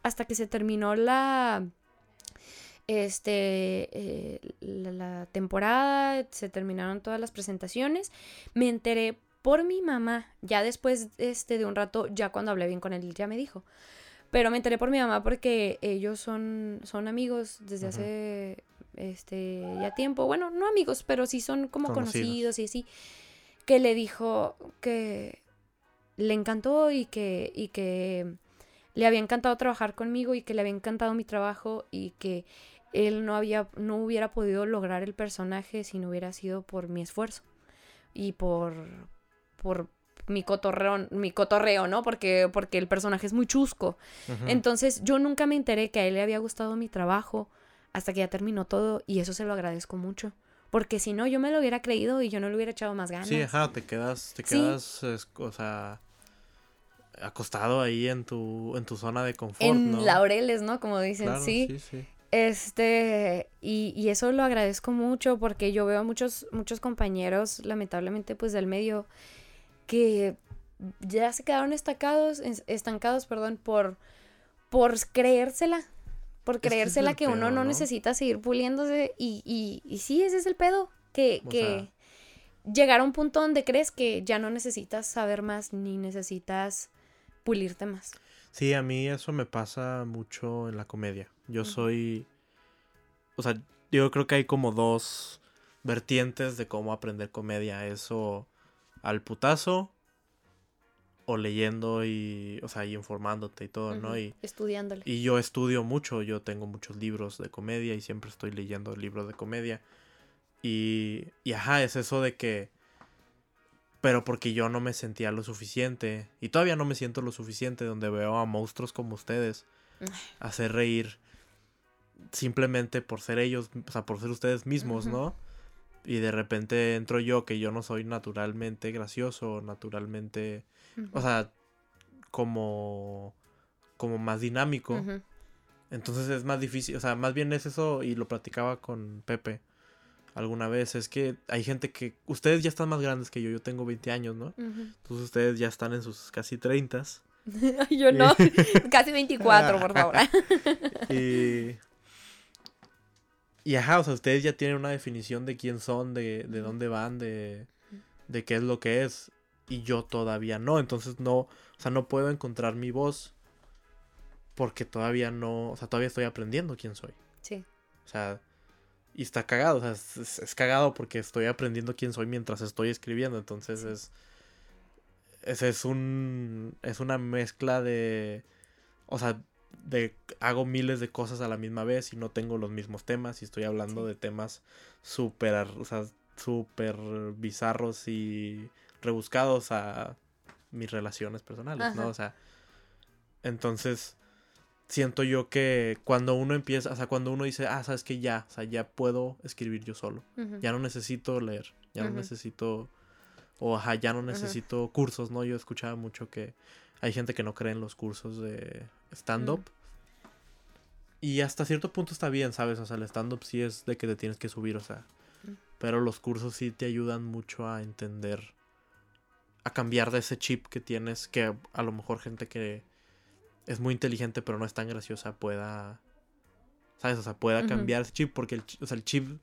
hasta que se terminó la, este, eh, la, la temporada, se terminaron todas las presentaciones, me enteré por mi mamá, ya después este, de un rato, ya cuando hablé bien con él, ya me dijo. Pero me enteré por mi mamá porque ellos son, son amigos desde hace este ya tiempo. Bueno, no amigos, pero sí son como Conocidos. conocidos y así. Que le dijo que le encantó y que, y que le había encantado trabajar conmigo y que le había encantado mi trabajo y que él no había, no hubiera podido lograr el personaje si no hubiera sido por mi esfuerzo y por, por mi cotorreo, mi cotorreo, ¿no? Porque, porque el personaje es muy chusco. Entonces yo nunca me enteré que a él le había gustado mi trabajo hasta que ya terminó todo y eso se lo agradezco mucho. Porque si no, yo me lo hubiera creído y yo no le hubiera echado más ganas. Sí, ajá, te quedas, te Sí. quedas, es- o sea, acostado ahí en tu, en tu zona de confort, en ¿no? laureles, ¿no? Como dicen, Claro, sí. sí, sí. Este, y, y eso lo agradezco mucho porque yo veo a muchos, muchos compañeros, lamentablemente, pues del medio, que ya se quedaron estancados, es- estancados, perdón, por, por creérsela. Por es creérsela el que uno pedo, no, ¿no? necesita seguir puliéndose. Y, y, y sí, ese es el pedo. Que, O que llegar a un punto donde crees que ya no necesitas saber más ni necesitas pulirte más. Sí, a mí eso me pasa mucho en la comedia. Yo soy, o sea, yo creo que hay como dos vertientes de cómo aprender comedia. Eso al putazo o leyendo y, o sea, y informándote y todo, ¿no? Y, Estudiándole. y yo estudio mucho, yo tengo muchos libros de comedia y siempre estoy leyendo libros de comedia. Y, y ajá, es eso de que, pero porque yo no me sentía lo suficiente, y todavía no me siento lo suficiente, donde veo a monstruos como ustedes hacer reír simplemente por ser ellos, o sea, por ser ustedes mismos. ¿no? Y de repente entro yo, que yo no soy naturalmente gracioso, naturalmente, o sea, como, como más dinámico. Entonces es más difícil, o sea, más bien es eso, y lo platicaba con Pepe alguna vez, es que hay gente que, ustedes ya están más grandes que yo, yo tengo 20 años, ¿no? Entonces ustedes ya están en sus casi 30. Ay, Yo no, casi 24, por favor. Y, y ajá, o sea, ustedes ya tienen una definición de quién son, de, de dónde van, de, de qué es lo que es. Y yo todavía no. Entonces no, o sea, no puedo encontrar mi voz. Porque todavía no, o sea, todavía estoy aprendiendo quién soy. Sí. O sea, y está cagado, o sea, es, cagado porque estoy aprendiendo quién soy mientras estoy escribiendo. Entonces es, es, es un, es una mezcla de, o sea, de hago miles de cosas a la misma vez y no tengo los mismos temas y estoy hablando de temas súper, o sea, súper bizarros y rebuscados a mis relaciones personales, ¿no? O sea, entonces siento yo que cuando uno empieza, o sea, cuando uno dice, ah, sabes que ya, o sea, ya puedo escribir yo solo, ya no necesito leer, ya no necesito, o ajá, ya no necesito cursos, ¿no? Yo escuchaba mucho que hay gente que no cree en los cursos de stand-up. Y hasta cierto punto está bien, ¿sabes? O sea, el stand-up sí es de que te tienes que subir, o sea. Pero los cursos sí te ayudan mucho a entender, a cambiar de ese chip que tienes, que a lo mejor gente que es muy inteligente pero no es tan graciosa pueda, ¿sabes? O sea, pueda cambiar ese chip, porque el, o sea, el chip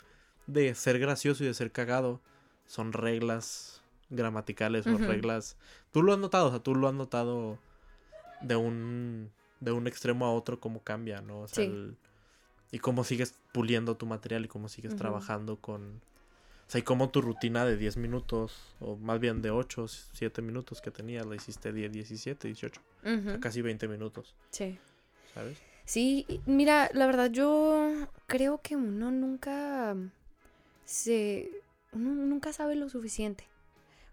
de ser gracioso y de ser cagado son reglas gramaticales o reglas... Tú lo has notado, o sea, tú lo has notado de un de un extremo a otro cómo cambia, ¿no? O sea, y cómo sigues puliendo tu material y cómo sigues trabajando con... Sea, y cómo tu rutina de 10 minutos, o más bien de 8, 7 minutos que tenías, la hiciste 10, 17, 18. o sea, casi 20 minutos. Sí. ¿Sabes? Sí, mira, la verdad yo creo que uno nunca se... Uno nunca sabe lo suficiente.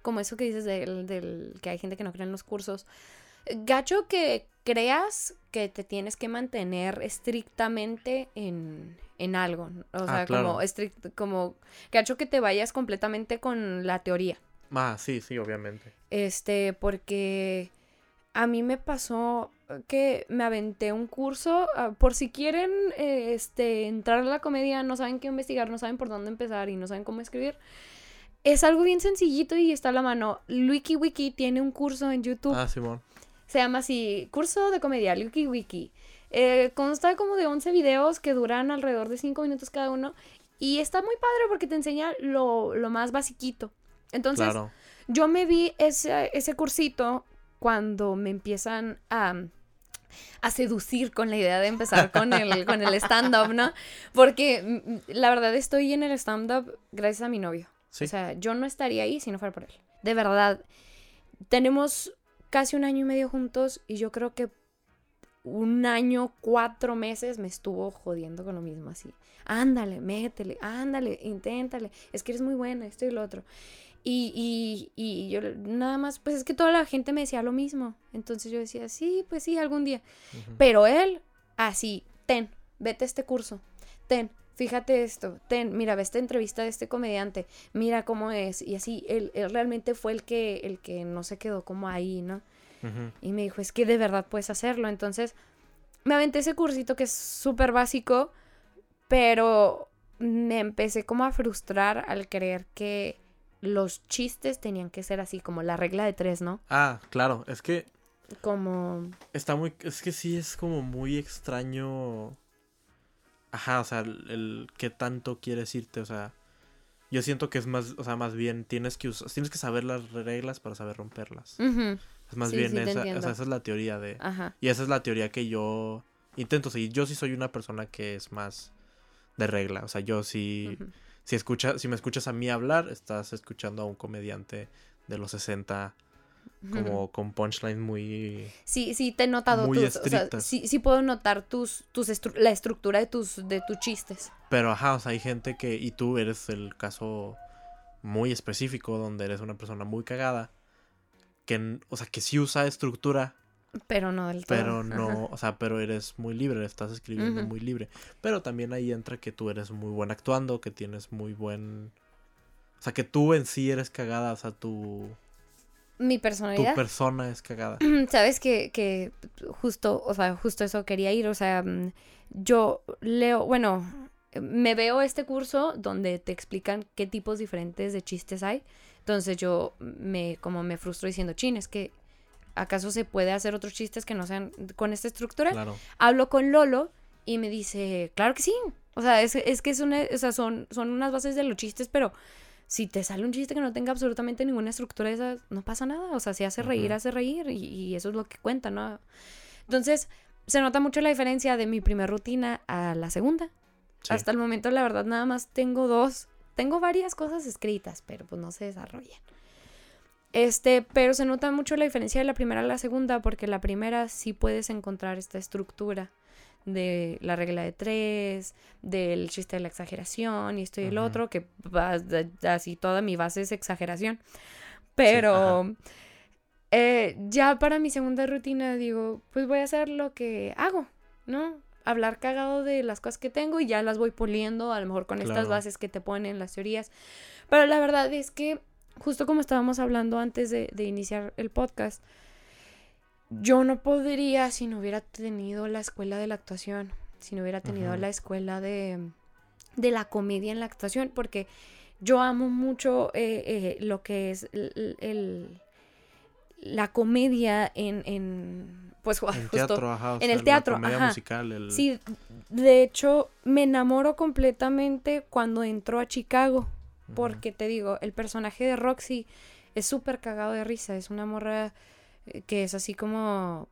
Como eso que dices del, del que hay gente que no cree en los cursos. Gacho que creas que te tienes que mantener estrictamente en, en algo. O ah, sea, como estricto, como gacho que te vayas completamente con la teoría. Ah, sí, sí, obviamente. Este, porque a mí me pasó que me aventé un curso, ah, por si quieren eh, este, entrar a la comedia, no saben qué investigar, no saben por dónde empezar y no saben cómo escribir. Es algo bien sencillito y está a la mano. WikiWiki tiene un curso en YouTube. Ah, Simón. Se llama así, curso de comedia, Wiki Wiki. Eh, consta como de 11 videos que duran alrededor de 5 minutos cada uno. Y está muy padre porque te enseña lo, más basiquito. Entonces, yo me vi ese, ese cursito cuando me empiezan a, a seducir con la idea de empezar con el, con el stand-up, ¿no? Porque mm, la verdad estoy en el stand-up gracias a mi novio. O sea, yo no estaría ahí si no fuera por él. De verdad. Tenemos casi un año y medio juntos y yo creo que un año, cuatro meses me estuvo jodiendo con lo mismo así. Ándale, métele, ándale, inténtale. Es que eres muy buena, esto y lo otro. Y, y, y yo nada más, pues es que toda la gente me decía lo mismo. Entonces yo decía, sí, pues sí, algún día. Pero él, así, ten, vete a este curso, ten, fíjate esto, ten, mira, ve esta entrevista de este comediante, mira cómo es, y así, él, realmente fue el que, el que no se quedó como ahí, ¿no? Y me dijo, es que de verdad puedes hacerlo, entonces me aventé ese cursito que es súper básico, pero me empecé como a frustrar al creer que los chistes tenían que ser así, como la regla de tres, ¿no? Ah, claro, es que... Como... Está muy... Es que sí, es como muy extraño Ajá, o sea, el, qué tanto quieres irte, o sea, yo siento que es más, o sea, más bien tienes que tienes que saber las reglas para saber romperlas. Es más bien esa, o sea, esa es la teoría de Ajá. y esa es la teoría que yo intento seguir. Yo sí soy una persona que es más de regla, o sea, yo sí si escucha, si me escuchas a mí hablar, estás escuchando a un comediante de los 60 como con punchline muy sí sí te he notado muy tus, o sea, sí, sí puedo notar tus tus la estructura de tus de tus chistes pero ajá o sea hay gente que y tú eres el caso muy específico donde eres una persona muy cagada que o sea que sí usa estructura pero no del todo. Pero no, o sea, pero eres muy libre, estás escribiendo muy libre. Pero también ahí entra que tú eres muy buen actuando, que tienes muy buen... O sea, que tú en sí eres cagada, o sea, tú mi personalidad. Tu persona es cagada. Sabes que, que justo, o sea, justo eso quería ir. O sea, mm, yo leo, bueno, me veo este curso donde te explican qué tipos diferentes de chistes hay. Entonces yo me, como me frustro diciendo, chin, es que ¿acaso se puede hacer otros chistes que no sean con esta estructura? Claro. Hablo con Lolo y me dice, claro que sí. O sea, es, es que es una, o sea, son, son unas bases de los chistes, pero si te sale un chiste que no tenga absolutamente ninguna estructura, esa, no pasa nada. O sea, si hace reír, hace reír. Y, eso es lo que cuenta, ¿no? Entonces, se nota mucho la diferencia de mi primera rutina a la segunda. Hasta el momento, la verdad, nada más tengo dos. Tengo varias cosas escritas, pero pues no se desarrollan. Este, pero se nota mucho la diferencia de la primera a la segunda, porque la primera sí puedes encontrar esta estructura de la regla de tres, del chiste de la exageración y esto y el otro, que así toda mi base es exageración. Pero eh, ya para mi segunda rutina digo, pues voy a hacer lo que hago, ¿no? Hablar cagado de las cosas que tengo y ya las voy puliendo, a lo mejor con estas bases que te ponen las teorías. Pero la verdad es que, justo como estábamos hablando antes de, iniciar el podcast, yo no podría si no hubiera tenido la escuela de la actuación, si no hubiera tenido la escuela de, de la comedia en la actuación, porque yo amo mucho eh, eh, lo que es el, la comedia en, en pues justo teatro, en el teatro, la musical, Sí, de hecho me enamoro completamente cuando entró a Chicago, porque te digo, el personaje de Roxy es súper cagado de risa, es una morra que es así como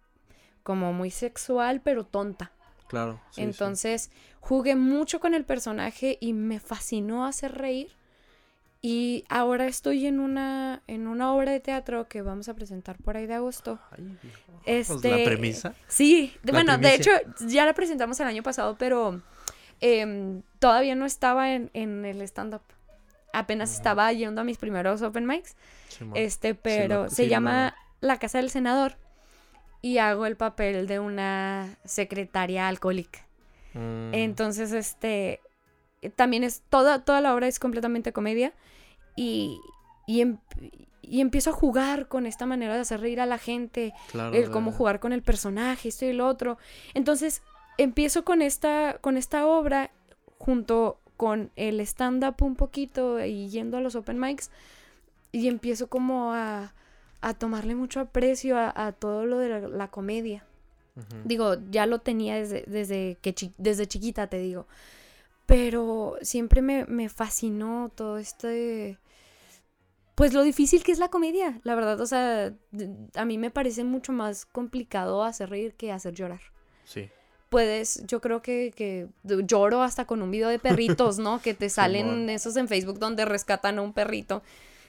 como muy sexual, pero tonta. Claro. Entonces, jugué mucho con el personaje y me fascinó hacer reír y ahora estoy en una, en una obra de teatro que vamos a presentar por ahí de agosto. este, ¿La premisa? Sí, bueno, de hecho ya la presentamos el año pasado, pero em, todavía no estaba en, el stand-up. Apenas estaba yendo a mis primeros open mics. este, pero se llama La Casa del Senador y hago el papel de una secretaria alcohólica. Mm. Entonces, este, también es toda, toda la obra es completamente comedia y, em, y, empiezo a jugar con esta manera de hacer reír a la gente, el cómo jugar con el personaje, esto y el otro. Entonces empiezo con esta, con esta obra junto con el stand-up un poquito y yendo a los open mics y empiezo como a, a tomarle mucho aprecio a, todo lo de la, comedia. Digo, ya lo tenía desde, desde, que desde chiquita, te digo. Pero siempre me, me fascinó todo este pues lo difícil que es la comedia, la verdad, o sea, a mí me parece mucho más complicado hacer reír que hacer llorar. Sí. Puedes, yo creo que, que lloro hasta con un video de perritos, ¿no? Que te salen esos en Facebook donde rescatan a un perrito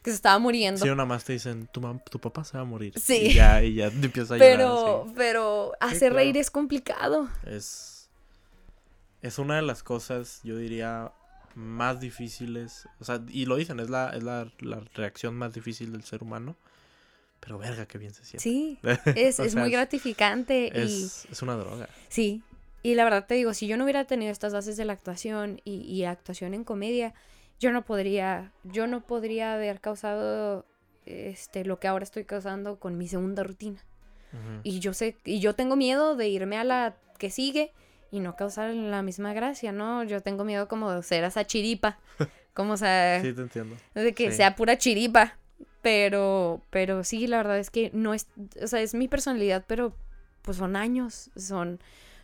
que se estaba muriendo. Sí, nada más te dicen, tu, tu papá se va a morir. Sí. Y ya, y ya empieza a pero, llorar. Pero hacer reír es complicado. Es, es una de las cosas, yo diría, más difíciles, o sea, y lo dicen, es la, es la, reacción más difícil del ser humano. Pero verga, qué bien se siente. Sí, es, muy gratificante. Es, y... es una droga. Sí, y la verdad te digo, si yo no hubiera tenido estas bases de la actuación y, y actuación en comedia, yo no podría, yo no podría haber causado este lo que ahora estoy causando con mi segunda rutina. Y yo sé, y yo tengo miedo de irme a la que sigue y no causar la misma gracia, ¿no? Yo tengo miedo como de ser esa chiripa, como o sea, sí, te entiendo. De que sea pura chiripa, pero pero sí, la verdad es que no es, o sea, es mi personalidad, pero pues son años, son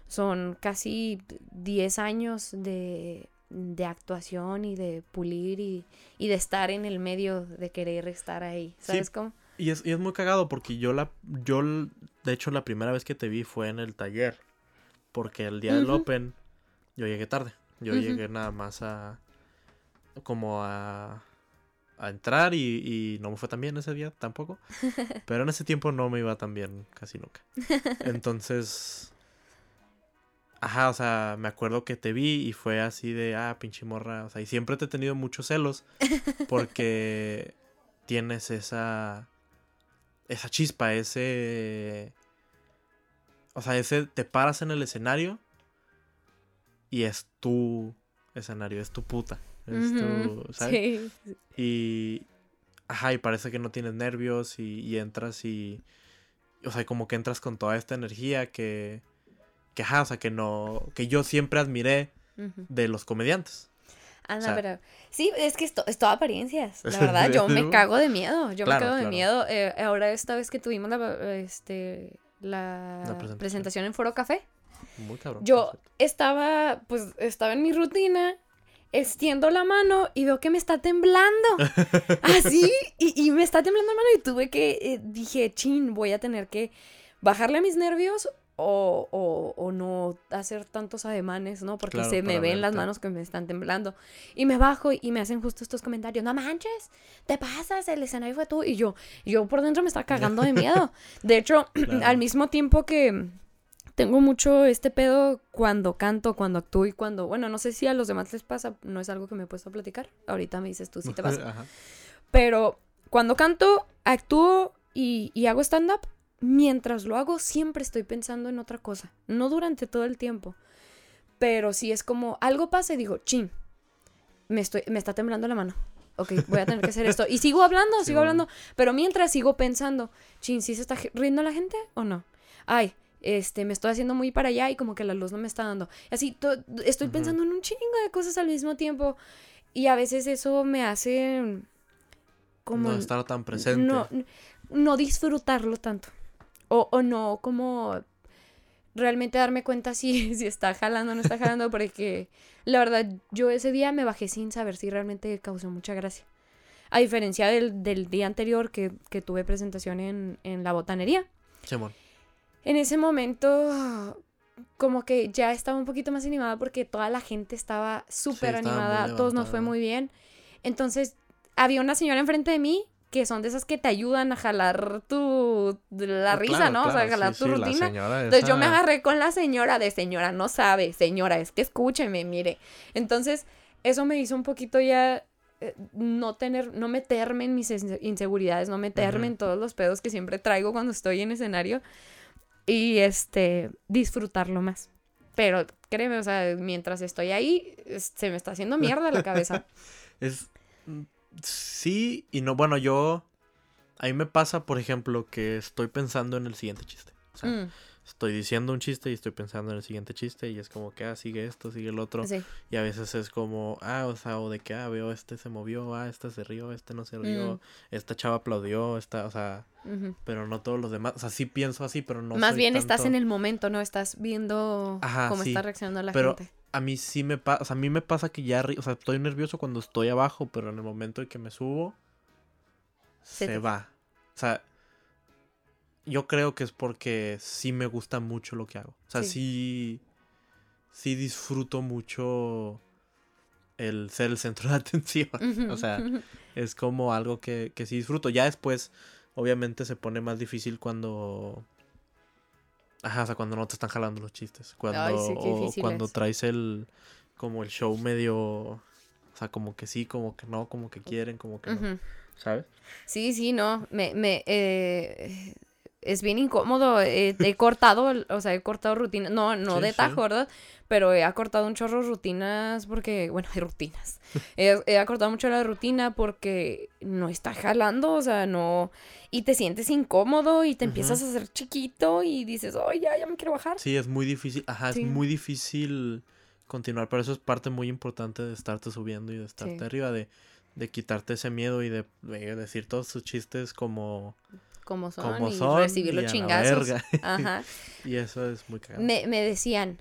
son casi 10 años de, de actuación y de pulir y, y, de estar en el medio, de querer estar ahí, ¿sabes cómo? Y es, y es muy cagado porque yo la, yo, de hecho, la primera vez que te vi fue en el taller. Porque el día del Open yo llegué tarde. Yo llegué nada más a. como a. a entrar y, y, no me fue tan bien ese día tampoco. Pero en ese tiempo no me iba tan bien casi nunca. Entonces. Ajá, o sea, me acuerdo que te vi y fue así de, ah, pinche morra. O sea, y siempre te he tenido muchos celos porque tienes esa. esa chispa, ese o sea, ese te paras en el escenario y es tu escenario, es tu puta. Es tu, ¿sabes? Sí. Y. Ajá, y parece que no tienes nervios y, entras y. O sea, como que entras con toda esta energía que. Que ajá, o sea, que no. Que yo siempre admiré de los comediantes. Anda, pero. Sí, es que esto, es todo apariencias. La verdad, yo me cago de miedo. Yo me cago de miedo. Eh, ahora, esta vez que tuvimos la, este, la, presentación. en Foro Café. Muy cabrón. Yo estaba, pues, estaba en mi rutina, extiendo la mano y veo que me está temblando. Así, y, me está temblando la mano y tuve que, eh, dije, chin, voy a tener que bajarle a mis nervios o, o, o no hacer tantos ademanes, ¿no? Porque Claro, se me ven las manos que me están temblando. Y me bajo y me hacen justo estos comentarios, no manches, te pasas, el escenario fue tú. Y yo, yo por dentro me estaba cagando de miedo. De hecho, Claro. al mismo tiempo que tengo mucho este pedo cuando canto, cuando actúo y cuando, bueno, no sé si a los demás les pasa, no es algo que me he puesto a platicar. Ahorita me dices tú si te pasa. Pero cuando canto, actúo y, y hago stand-up, mientras lo hago siempre estoy pensando en otra cosa. No durante todo el tiempo. Pero si es como algo pasa y digo, chin, me, estoy, me está temblando la mano. Ok, voy a tener que hacer esto. Y sigo hablando, Sí, sigo hablando. Pero mientras sigo pensando, chin, ¿sí se está riendo la gente o no? Ay, este, me estoy haciendo muy para allá y como que la luz no me está dando. Así, to- estoy pensando en un chingo de cosas al mismo tiempo. Y a veces eso me hace como no estar tan presente. no, no disfrutarlo tanto. O, o no como realmente darme cuenta si, si está jalando o no está jalando, porque la verdad yo ese día me bajé sin saber si realmente causó mucha gracia. A diferencia del, del día anterior que, que tuve presentación en, en la botanería. En ese momento como que ya estaba un poquito más animada porque toda la gente estaba súper animada, todos nos fue muy bien. Entonces, había una señora enfrente de mí que son de esas que te ayudan a jalar tu la Ah, risa, claro, ¿no? o sea, claro, jalar sí, tu sí, rutina. Entonces yo me agarré con la señora de señora, no sabe, señora, es que escúcheme, mire. Entonces, eso me hizo un poquito ya eh, no tener, no meterme en mis inse- inseguridades, no meterme en todos los pedos que siempre traigo cuando estoy en escenario y este disfrutarlo más. Pero créeme, o sea, mientras estoy ahí, se me está haciendo mierda la cabeza. Es. Sí y no. Bueno, yo. A mí me pasa, por ejemplo, que estoy pensando en el siguiente chiste. O sea, Mm, estoy diciendo un chiste y estoy pensando en el siguiente chiste y es como que, ah, sigue esto, sigue el otro. sí. Y a veces es como, ah, o sea, o de que, ah, veo, este se movió, ah, este se rió, este no se rió, Mm. esta chava aplaudió, esta, o sea, pero no todos los demás. O sea, sí pienso así, pero no Más soy bien estás en el momento, ¿no? Estás viendo Ajá, cómo sí, está reaccionando la pero- gente. A mí sí me pasa, o sea, a mí me pasa que ya, o sea, estoy nervioso cuando estoy abajo, pero en el momento en que me subo, Se va. O sea, yo creo que es porque sí me gusta mucho lo que hago. O sea, Sí. sí, sí disfruto mucho el ser el centro de atención. O sea, es como algo que, que sí disfruto. Ya después, obviamente, se pone más difícil cuando... Ajá, o sea, cuando no te están jalando los chistes. Cuando, Ay, sí, qué o cuando es. traes el... Como el show medio... O sea, como que sí, como que no, como que quieren, como que no. ¿Sabes? Sí, sí, no, me, me, eh, es bien incómodo, eh, he cortado, o sea, he cortado rutinas, no, no Sí, de sí. tajo, ¿verdad? Pero he acortado un chorro de rutinas porque, bueno, hay rutinas, he, he acortado mucho la rutina porque no está jalando, o sea, no, y te sientes incómodo y te empiezas a hacer chiquito y dices, oh, ya, ya me quiero bajar. Sí, es muy difícil. Ajá, Sí. es muy difícil continuar. Pero eso es parte muy importante de estarte subiendo y de estarte arriba, de, de quitarte ese miedo y de, de decir todos tus chistes como, Como son como y son. recibir y los la chingazos. verga. Ajá. y eso es muy cagado. Me, me decían,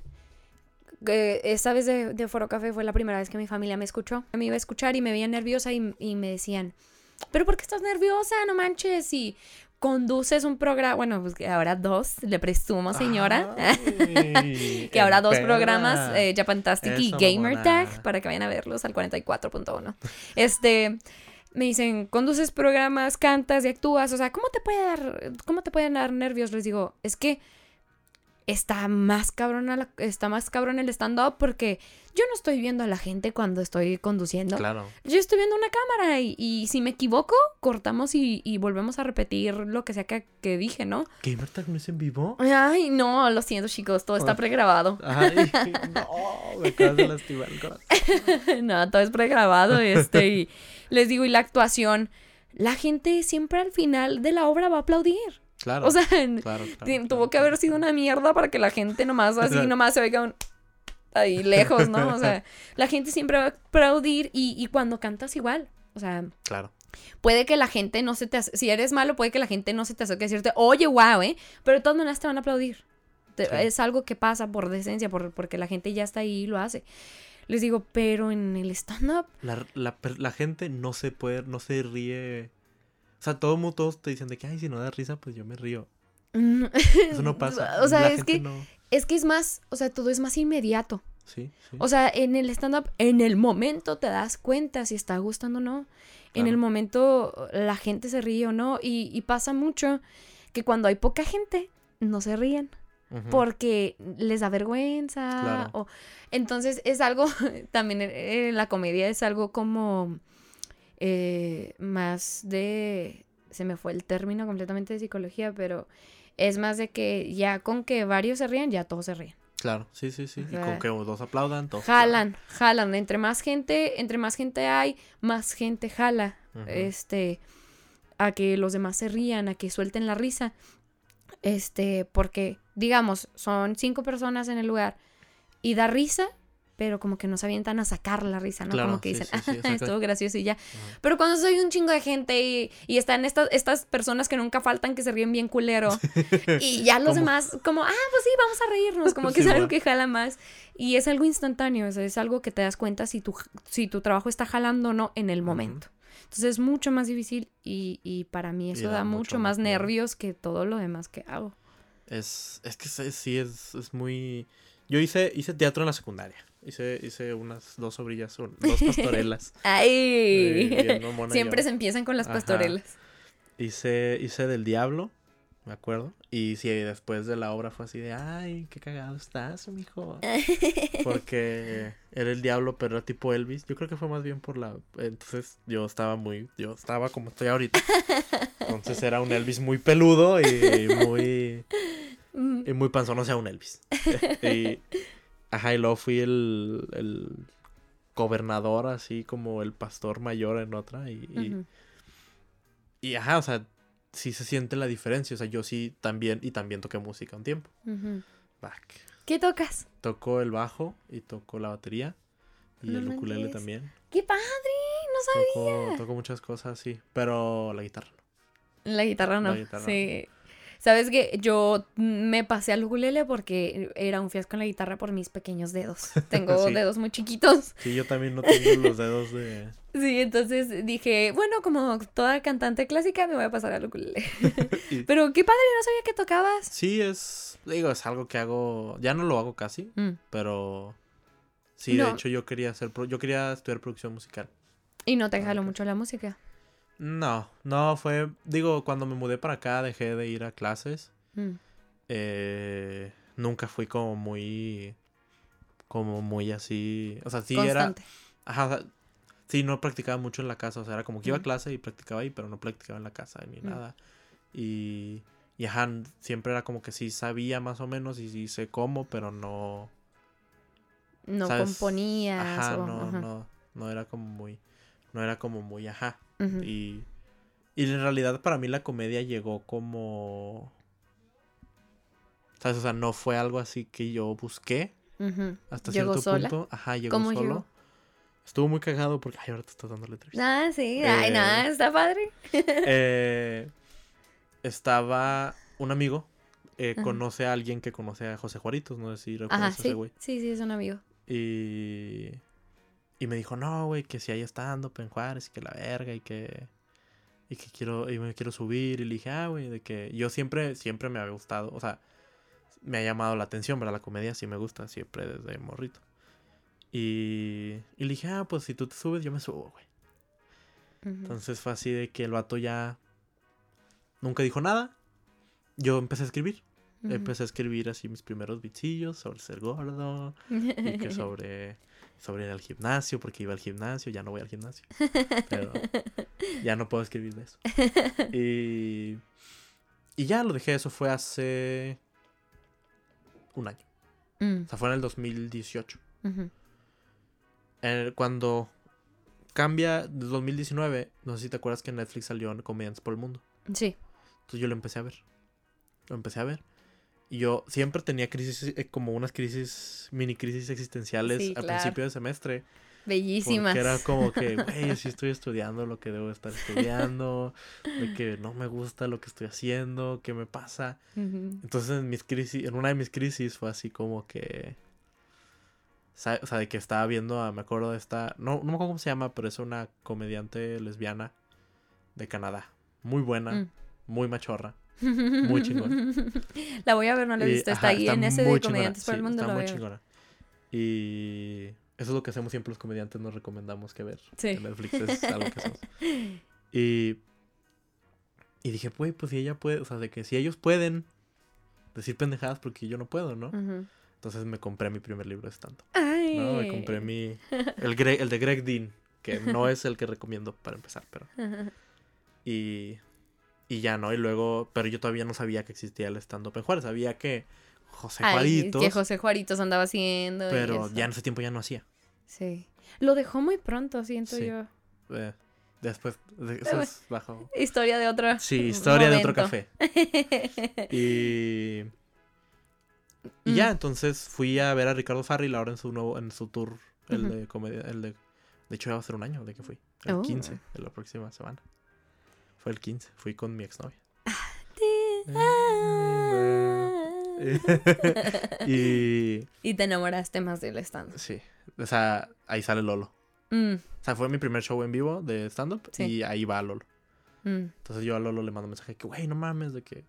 que esta vez de, de Foro Café fue la primera vez que mi familia me escuchó. Me iba a escuchar y me veían nerviosa y, y me decían, ¿pero por qué estás nerviosa? No manches. Y conduces un programa, bueno, pues que ahora dos, le presumo, señora. Ay, que ahora dos en programas, eh, Japantastic y Eso, Gamer mamona. Tag, para que vayan a verlos al 44.1. Este, me dicen, conduces programas, cantas y actúas, o sea, ¿cómo te puede dar, cómo te pueden dar nervios? Les digo, es que está más cabrón, la- está más cabrón el stand-up porque yo no estoy viendo a la gente cuando estoy conduciendo. Claro. Yo estoy viendo una cámara y, y si me equivoco, cortamos y, y volvemos a repetir lo que sea que, que dije, ¿no? ¿Gamer Tag no es en vivo? Ay, no, lo siento chicos, todo está Ah. pregrabado. Ay, no, me acabas de lastimar el corazón. no, todo es pregrabado, este, y les digo, y la actuación, la gente siempre al final de la obra va a aplaudir. Claro. O sea, claro, claro, ti- claro, tuvo que haber sido una mierda para que la gente nomás así, nomás se oiga un... ahí lejos, ¿no? O sea, la gente siempre va a aplaudir y, y cuando cantas igual, o sea, Claro. puede que la gente no se te... Si eres malo, puede que la gente no se te acerque a decirte, oye, wow, ¿eh? Pero de todas maneras te van a aplaudir. Te- Sí. Es algo que pasa por decencia, por, porque la gente ya está ahí y lo hace. Les digo, pero en el stand-up La, la, la gente no se puede, no se ríe. O sea, todo mundo, todos te dicen de que, ay, si no da risa, pues yo me río. Mm, Eso no pasa. o sea, La es que, no- es que es más, o sea, todo es más inmediato. Sí, sí. O sea, en el stand-up, en el momento te das cuenta si está gustando o no. En el momento la gente se ríe o no. Y, y pasa mucho que cuando hay poca gente, no se ríen. Porque les da vergüenza. Claro. o- Entonces es algo, también eh, la comedia es algo como eh, más de... Se me fue el término completamente de psicología, pero es más de que ya con que varios se ríen, ya todos se ríen. Claro, sí, sí, sí. O y con que dos aplaudan, todos. Jalan, jalan. Entre más gente, entre más gente hay, más gente jala. Este, a que los demás se rían, a que suelten la risa. Este, porque, digamos, son cinco personas en el lugar y da risa, pero como que no se avientan a sacar la risa, ¿no? Claro, como que dicen, sí, sí, "Ah, estuvo gracioso y ya. Ajá. Pero cuando soy un chingo de gente y, y están estas, estas personas que nunca faltan que se ríen bien culero. y ya los demás, como, ah, pues sí, vamos a reírnos. Como que es algo que jala más. Y es algo instantáneo, o sea, es algo que te das cuenta si tu, si tu trabajo está jalando o no en el momento. Entonces es mucho más difícil y, y para mí eso da da, mucho mucho más más nervios que todo lo demás que hago. Es, es que sí, sí, es, es muy... Yo hice, hice teatro en la secundaria. Hice, hice unas dos sobrillas, dos pastorelas. ¡Ay! Eh, Siempre yo. se empiezan con las Ajá. pastorelas. Hice, hice del diablo, me acuerdo. Y sí, después de la obra fue así de, ay, qué cagado estás, mijo. Porque era el diablo, pero era tipo Elvis. Yo creo que fue más bien por la... Entonces yo estaba muy... Yo estaba como estoy ahorita. Entonces era un Elvis muy peludo y muy... Mm, Y muy panzón, o sea, un Elvis. y, ajá, y luego fui el, el gobernador, así como el pastor mayor en otra. Y, y- ajá, o sea, sí se siente la diferencia. O sea, yo sí también, y también toqué música un tiempo. Back. ¿Qué tocas? Toco el bajo y toco la batería. Y No el ukulele manches. también. ¡Qué padre! No sabía. Toco, toco muchas cosas, sí. Pero la guitarra no. La guitarra no. La guitarra sí. Sabes que yo me pasé al ukulele porque era un fiasco en la guitarra por mis pequeños dedos. Tengo Sí. dedos muy chiquitos. Sí, yo también no tengo los dedos de... Sí, entonces dije, bueno, como toda cantante clásica me voy a pasar al ukulele. y- Pero qué padre, no sabía que tocabas. Sí, es... Digo, es algo que hago... Ya no lo hago casi. Mm. Pero sí, de hecho yo quería hacer pro- yo quería estudiar producción musical. Y no te jaló mucho la música. No, no fue, digo, cuando me mudé para acá dejé de ir a clases. Mm. Eh, nunca fui como muy como muy así, o sea, sí era, ajá, sí no practicaba mucho en la casa, o sea, era como que iba a Ujú. clase y practicaba ahí, pero no practicaba en la casa ni Mm. nada. Y y ajá, siempre era como que sí sabía más o menos y sí sé cómo, pero no No ¿sabes? componías. Ajá, o- no, ajá. no, no era como muy, no era como muy, ajá. Y, y en realidad para mí la comedia llegó como, ¿sabes? O sea, no fue algo así que yo busqué hasta ¿Llegó cierto sola? punto. Ajá, llegó ¿Cómo solo. llegó? Estuvo muy cagado porque, ay, ahora te estás dando la entrevista. Ah, sí. Ay, Eh, nada, está padre. Eh, estaba un amigo, eh, conoce a alguien que conoce a José Juaritos, no sé si recuerdas Ajá, a ese sí. güey. Sí, sí, es un amigo. Y, y me dijo, no, güey, que si hay stand-up en Juárez y que la verga y que, y que quiero, y me quiero subir. Y le dije, ah, güey, de que yo siempre, siempre me había gustado, o sea, me ha llamado la atención, ¿verdad? La comedia sí me gusta, siempre desde morrito. Y, y le dije, ah, pues si tú te subes, yo me subo, güey. Entonces fue así de que el vato ya nunca dijo nada. Yo empecé a escribir. Empecé a escribir así mis primeros bitcillos sobre ser gordo y que sobre, sobre ir al gimnasio, porque iba al gimnasio, ya no voy al gimnasio. Pero ya no puedo escribir de eso. Y, y ya lo dejé, eso fue hace un año. Mm, O sea, fue en el 2018. ujú. Eh, cuando cambia de 2019, no sé si te acuerdas que en Netflix salió Comediantes por el Mundo. Sí. Entonces yo lo empecé a ver. Lo empecé a ver. Y yo siempre tenía crisis, eh, como unas crisis, mini crisis existenciales Sí, al claro. principio de semestre. Bellísimas. Porque era como que, güey, sí estoy estudiando lo que debo estar estudiando, de que no me gusta lo que estoy haciendo, ¿qué me pasa? Entonces en mis crisis, en una de mis crisis fue así como que, o sea, de que estaba viendo, a, me acuerdo de esta, no, no me acuerdo cómo se llama, pero es una comediante lesbiana de Canadá, muy buena, Mm. muy machorra. Muy chingona. La voy a ver, no la he Y, visto. Está ajá, ahí está en ese de Comediantes por sí, el Mundo. Está muy chingona. Y eso es lo que hacemos siempre los comediantes, nos recomendamos que ver. Sí. En Netflix es algo que hacemos. Y, y dije, güey, pues si ella puede, o sea, de que si ellos pueden decir pendejadas porque yo no puedo, ¿no? Entonces me compré mi primer libro de stand Ay. ¿no? Me compré mi... El, Gre- el de Greg Dean, que no es el que recomiendo para empezar, pero... Y, y ya, ¿no? Y luego, pero yo todavía no sabía que existía el stand-up en Juárez. Sabía que José Ay, Juaritos, que José Juaritos andaba haciendo. pero ya en ese tiempo ya no hacía. Sí. Lo dejó muy pronto, siento Sí. yo. Eh, después, de- eso es bajo... Historia de otro. Sí, historia de otro café. Y... Y ya, Mm. entonces fui a ver a Ricardo Farrell ahora en su nuevo, en su tour, el de comedia, el de... De hecho, ya va a ser un año de que fui. El Oh. 15 de la próxima semana. Fue el 15, fui con mi exnovia. y... y te enamoraste más del stand. Sí, o sea, ahí sale Lolo. Mm, O sea, fue mi primer show en vivo de stand-up Sí. y ahí va Lolo. mm. Entonces yo a Lolo le mando un mensaje que, güey, no mames, de que...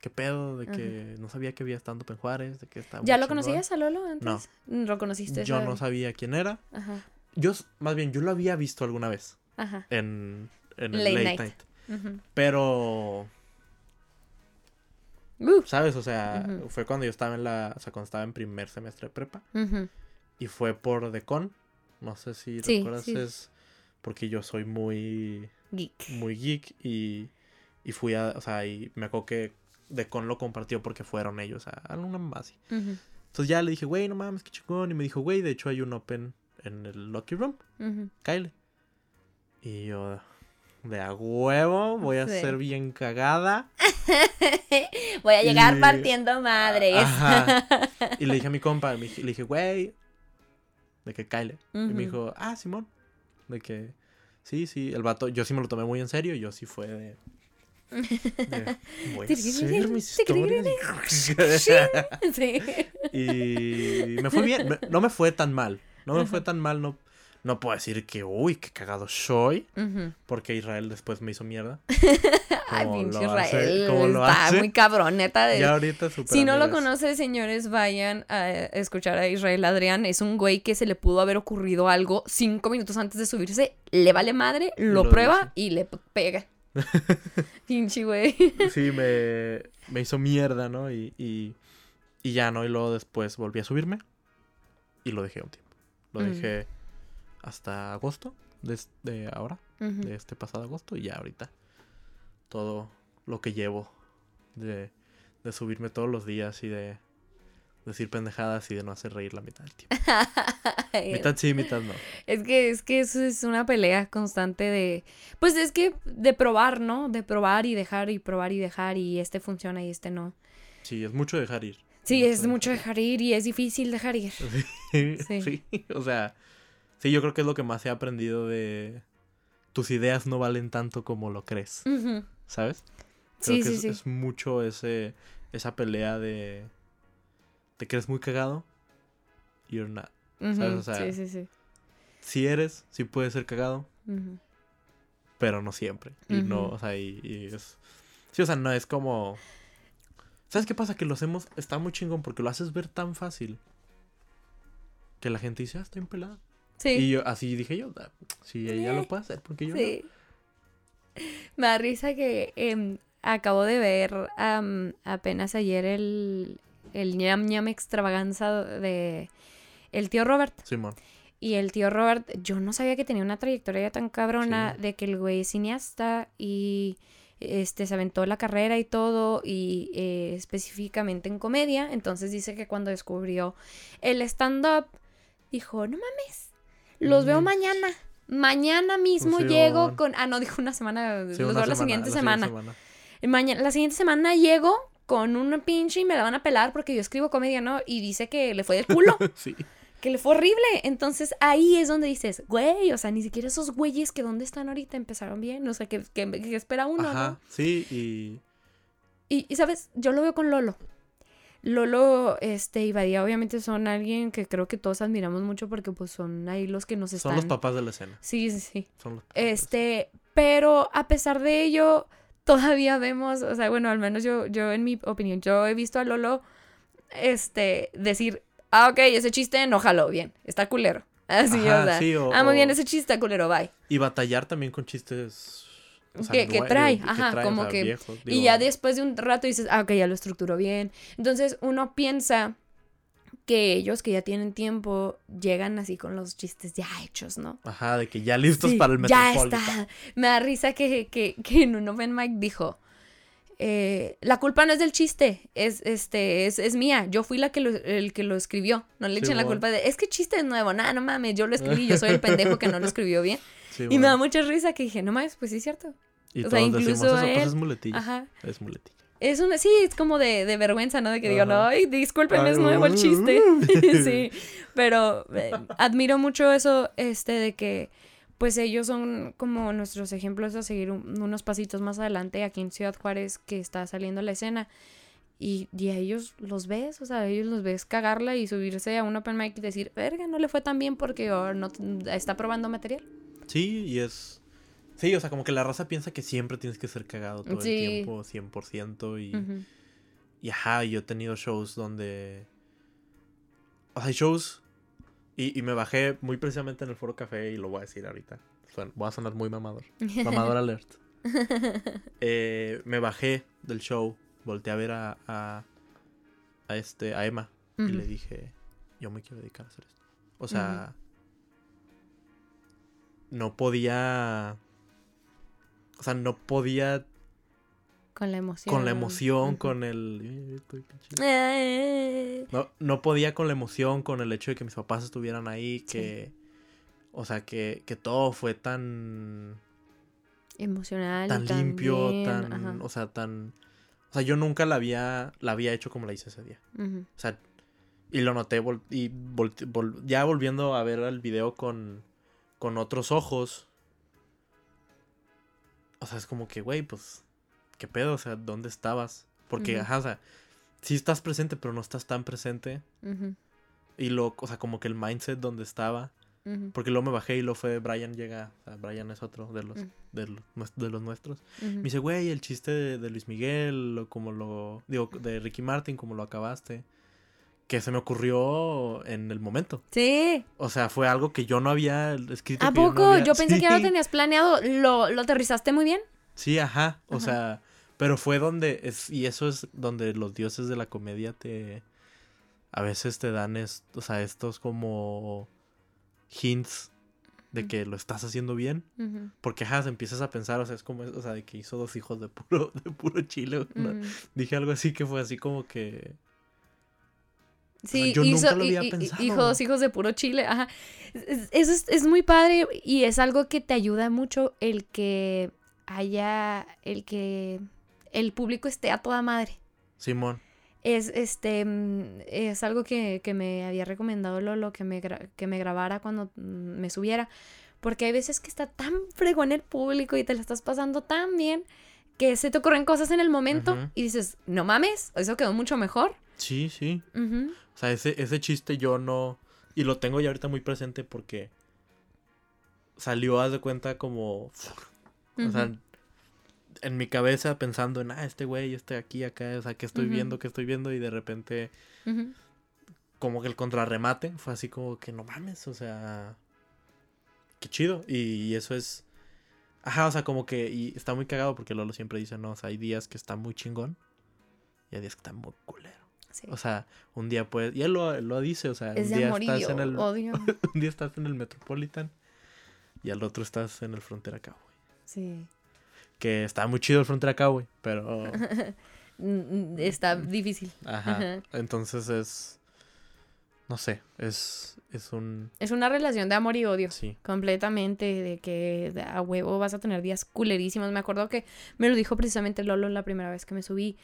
¿Qué pedo? De que no sabía que había stand-up en Juárez, de que estaba ¿Ya lo chingón". conocías a Lolo antes? No. ¿Lo conociste? Yo no sabía quién era. Ajá, Yo, más bien, yo lo había visto alguna vez ajá. en, en el Late Late, Night. Pero, Uh, ¿sabes? O sea, fue cuando yo estaba en la... O sea, cuando estaba en primer semestre de prepa. Y fue por Decon. No sé si Sí, recuerdas, sí. es porque yo soy muy... Geek. muy geek y, y fui a, o sea, y me acuerdo que Decon lo compartió porque fueron ellos a más así. Ujú, Entonces ya le dije, güey, no mames, qué chingón. Y me dijo, güey, de hecho hay un open en el Lucky Room. Kyle. Y yo, de a huevo, voy a Sí. ser bien cagada. Voy a llegar Y- partiendo madres. Ajá. Y le dije a mi compa, le dije, güey, de que Kyle. Y me dijo, ah, Simón. De que, sí, sí, el vato, yo sí me lo tomé muy en serio. Yo sí fue de. de, voy a hacer mis historias. sí. y me fue bien. no me fue tan mal. No me fue tan mal. No, no puedo decir que, uy, qué cagado soy. Ujú. Porque Israel después me hizo mierda. Ay, pinche hace- Israel. lo está hace. muy cabrón, neta. de- Ya ahorita super Si no lo conocen, señores, vayan a escuchar a Israel Adrián. Es un güey que se le pudo haber ocurrido algo cinco minutos antes de subirse. Le vale madre, lo, lo prueba dice. y le pega. Pinche güey. Sí, me, me hizo mierda, ¿no? Y, y, y ya, ¿no? Y luego después volví a subirme y lo dejé un tiempo. Lo Mm. Hasta agosto de, ahora, de este pasado agosto, y ya ahorita todo lo que llevo de, de subirme todos los días y de decir pendejadas y de no hacer reír la mitad del tiempo. mitad sí, mitad no. Es que, es que eso es una pelea constante de. Pues es que de probar, ¿no? De probar y dejar y probar y dejar y este funciona y este no. Sí, es mucho dejar ir. Sí, es mucho dejar ir y es difícil dejar ir. Sí, Sí. sí, o sea, sí, yo creo que es lo que más he aprendido de tus ideas no valen tanto como lo crees. ¿sabes? Creo Sí, que sí, es, sí. es mucho ese esa pelea de te crees muy cagado, you're not. ¿sabes? O sea, sí, sí, sí. Si eres, sí puedes ser cagado, pero no siempre. Y no, o sea, y, y es Sí, o sea, no es como ¿Sabes qué pasa? Que lo hacemos está muy chingón porque lo haces ver tan fácil que la gente dice, "Ah, estoy pelada." Sí. Y yo, así dije yo, "Ah, si ella Eh, lo puede hacer, porque yo no?". Me da risa que em, acabo de ver am, apenas ayer el, el ñam ñam extravaganza de el tío Robert. Simón. Y el tío Robert, yo no sabía que tenía una trayectoria tan cabrona Sí. de que el güey es cineasta y este se aventó la carrera y todo y eh, específicamente en comedia. Entonces dice que cuando descubrió el stand-up, dijo, no mames, los veo Mm. mañana. Mañana mismo llego con... Ah, no, dijo una semana. Sí, los una veo la siguiente la semana. semana. Mañana, la siguiente semana llego con una pinche y me la van a pelar porque yo escribo comedia, ¿no? Y dice que le fue del culo sí. que le fue horrible. Entonces ahí es donde dices, güey, o sea, ni siquiera esos güeyes que dónde están ahorita empezaron bien. O sea, que, que- que espera uno, Ajá, ¿no? sí, y Y, y, sabes, yo lo veo con Lolo. Lolo, este, y Badía obviamente son alguien que creo que todos admiramos mucho porque pues son ahí los que nos están... son los papás de la escena. Sí, sí, sí. Son los papás. Este, pero a pesar de ello, todavía vemos, o sea, bueno, al menos yo, yo en mi opinión, yo he visto a Lolo, este, decir, ah, ok, ese chiste no jaló bien, está culero. Así, o Ajá, sea, sí, o- ah, muy bien, ese chiste está culero, bye. Y batallar también con chistes. O sea, Que- trae, ajá, trae, como o sea, que- y ya después de un rato dices, ah, ok, ya lo estructuró bien. Entonces uno piensa que ellos que ya tienen tiempo llegan así con los chistes ya hechos, ¿no? Ajá, de que ya listos Sí, para el ya está. Me da risa que, que, que en un open mic dijo, eh, la culpa no es del chiste, es, este, es, es mía. Yo fui la que lo, el que lo escribió. No le echen la culpa de, es que chiste es nuevo. Nada, no mames, yo lo escribí, yo soy el pendejo que no lo escribió bien. Sí, Y bueno. me da mucha risa que dije, no mames, pues sí es cierto. Y o sea, todos decimos, incluso eso pues él- es muletilla. Ajá. Es muletilla. Es una, sí, es como de, de vergüenza, ¿no? De que digan, Ajá. ay, disculpen, es nuevo el chiste. sí, pero eh, admiro mucho eso, este, de que, pues ellos son como nuestros ejemplos a seguir un- unos pasitos más adelante aquí en Ciudad Juárez, que está saliendo la escena. Y, y a ellos los ves, o sea, a ellos los ves cagarla y subirse a un open mic y decir, verga, no le fue tan bien porque oh, no está probando material. Sí, y es. Sí, o sea, como que la raza piensa que siempre tienes que ser cagado todo Sí. el tiempo, 100%. Y, y ajá, yo he tenido shows donde. O sea, hay shows. Y, y me bajé muy precisamente en el Foro Café y lo voy a decir ahorita. Suena- voy a sonar muy mamador. Mamador alert. Eh, me bajé del show, volteé a ver a, a, a este, a Emma. Y le dije, yo me quiero dedicar a hacer esto. O sea, no podía... O sea, no podía Con la emoción. con la emoción, con el... No, no podía con la emoción, con el hecho de que mis papás estuvieran ahí, que... O sea, que, que todo fue tan... emocional. y tan limpio, bien, tan... ajá. O sea, tan... O sea, yo nunca la había, la había hecho como la hice ese día. O sea, y lo noté vol- y vol- ya volviendo a ver el video con, con otros ojos. O sea, es como que, güey, pues, ¿qué pedo? O sea, ¿dónde estabas? Porque, ajá, o sea, sí estás presente, pero no estás tan presente. Y lo, o sea, como que el mindset donde estaba. Porque luego me bajé y lo fue Brian llega. O sea, Brian es otro de los, de los, de los nuestros. Me dice, güey, el chiste de, de Luis Miguel, o como lo. Digo, de Ricky Martin, como lo acabaste. Que se me ocurrió en el momento. Sí. O sea, fue algo que yo no había escrito. ¿A que yo no poco? había- Yo pensé que ya lo tenías planeado. ¿Lo, lo aterrizaste muy bien? Sí, ajá. O Ajá. sea, pero fue donde. Es, y eso es donde los dioses de la comedia te. A veces te dan o sea, estos como. hints de que lo estás haciendo bien. Porque ajá, empiezas a pensar, o sea, es como, o sea, de que hizo dos hijos de puro, de puro chile. Dije algo así que fue así como que. Sí, yo hizo, nunca lo hi- había hi- pensado. hijo, dos hijos de puro chile. Ajá. Eso es, es muy padre y es algo que te ayuda mucho el que haya, el que el público esté a toda madre. Simón. Es este mm, es algo que, que me había recomendado Lolo que me, que me grabara cuando mm, me subiera. Porque hay veces que está tan fregón el público y te la estás pasando tan bien que se te ocurren cosas en el momento y dices, no mames, eso quedó mucho mejor. Sí, sí. O sea, ese, ese chiste yo no. Y lo tengo ya ahorita muy presente porque. Salió, haz de cuenta, como. O sea, en mi cabeza pensando en, ah, este güey, este aquí, acá, o sea, que estoy viendo, que estoy viendo, y de repente, como que el contrarremate fue así como que no mames, o sea, qué chido. Y, eso es, ajá, o sea, como que, y está muy cagado porque Lolo siempre dice, no, o sea, hay días que está muy chingón y hay días que está muy culero. Sí. O sea, un día puedes, y él lo, lo dice, o sea, es un día estás en el, odio. un día estás en el Metropolitan y al otro estás en el Frontera Cowboy. Sí. Que está muy chido el Frontera Cowboy, pero... Está difícil. Ajá. Entonces es. No sé. Es. Es un. Es una relación de amor y odio. Sí. Completamente, de que a huevo vas a tener días culerísimos. Me acuerdo que me lo dijo precisamente Lolo la primera vez que me subí.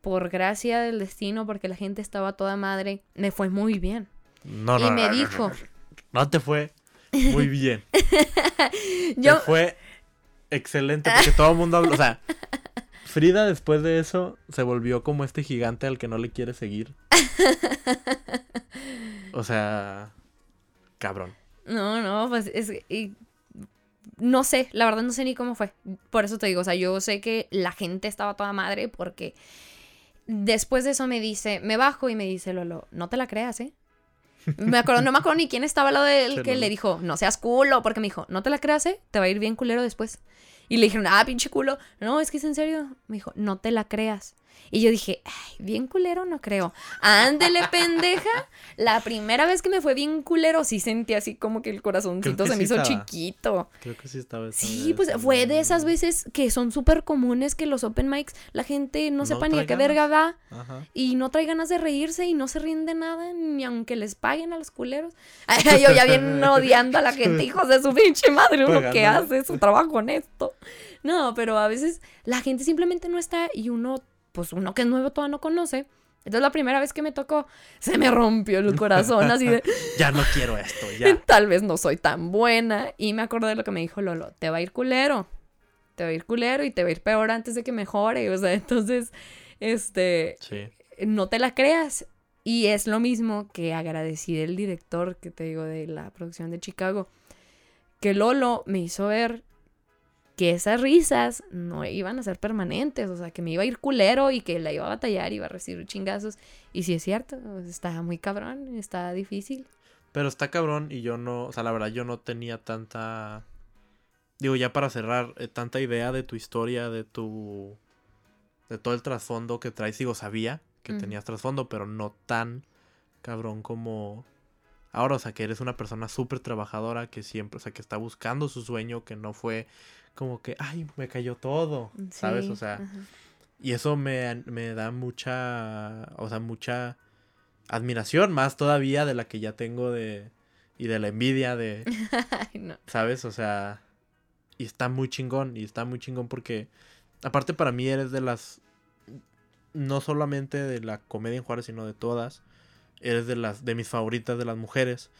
Por gracia del destino, porque la gente estaba toda madre, me fue muy bien. No, y no, me no, no, dijo, no, no te fue muy bien. yo, Te fue excelente porque todo el mundo habla. O sea, Frida después de eso se volvió como este gigante al que no le quiere seguir. O sea. Cabrón. no, no, pues es, y no sé, la verdad no sé ni cómo fue. Por eso te digo, o sea, yo sé que la gente estaba toda madre porque después de eso me dice, me bajo y me dice Lolo, no te la creas, ¿eh? Me acuerdo, no me acuerdo ni quién estaba al lado de él que le dijo, no seas culo, porque me dijo, no te la creas, ¿eh? Te va a ir bien culero después. Y le dijeron, ah, pinche culo. No, es que es en serio. Me dijo, no te la creas. Y yo dije, ay, bien culero no creo. Ándele, pendeja. La primera vez que me fue bien culero, sí sentí así como que el corazoncito se me hizo chiquito. Creo que sí estaba. Sí, pues fue de esas veces que son súper comunes que los open mics, la gente no, sepa ni a qué verga va. Y no trae ganas de reírse y no se ríen de nada, ni aunque les paguen a los culeros. yo ya bien odiando a la gente, hijos de su pinche madre, uno que hace su trabajo honesto. No, pero a veces la gente simplemente no está y uno pues uno que es nuevo todavía no conoce. Entonces la primera vez que me tocó, se me rompió el corazón así de... ya no quiero esto, ya. Tal vez no soy tan buena. Y me acordé de lo que me dijo Lolo, te va a ir culero. Te va a ir culero y te va a ir peor antes de que mejore. O sea, entonces, este... Sí. No te la creas. Y es lo mismo que agradecí del director que te digo de la producción de Chicago. Que Lolo me hizo ver que esas risas no iban a ser permanentes, o sea, que me iba a ir culero y que la iba a batallar, y iba a recibir chingazos. Y si es cierto, está muy cabrón, está difícil. Pero está cabrón y yo no, o sea, la verdad yo no tenía tanta, digo, ya para cerrar, eh, tanta idea de tu historia, de tu, de todo el trasfondo que traes, digo, sabía que tenías trasfondo, pero no tan cabrón como ahora, o sea, que eres una persona súper trabajadora, que siempre, o sea, que está buscando su sueño, que no fue como que, ay, me cayó todo, ¿sabes? O sea, y eso me, me, da mucha, o sea, mucha admiración, más todavía de la que ya tengo de, y de la envidia de, ¿sabes? O sea, y está muy chingón, y está muy chingón porque, aparte para mí eres de las, no solamente de la comedia en Juárez, sino de todas, eres de las, de mis favoritas de las mujeres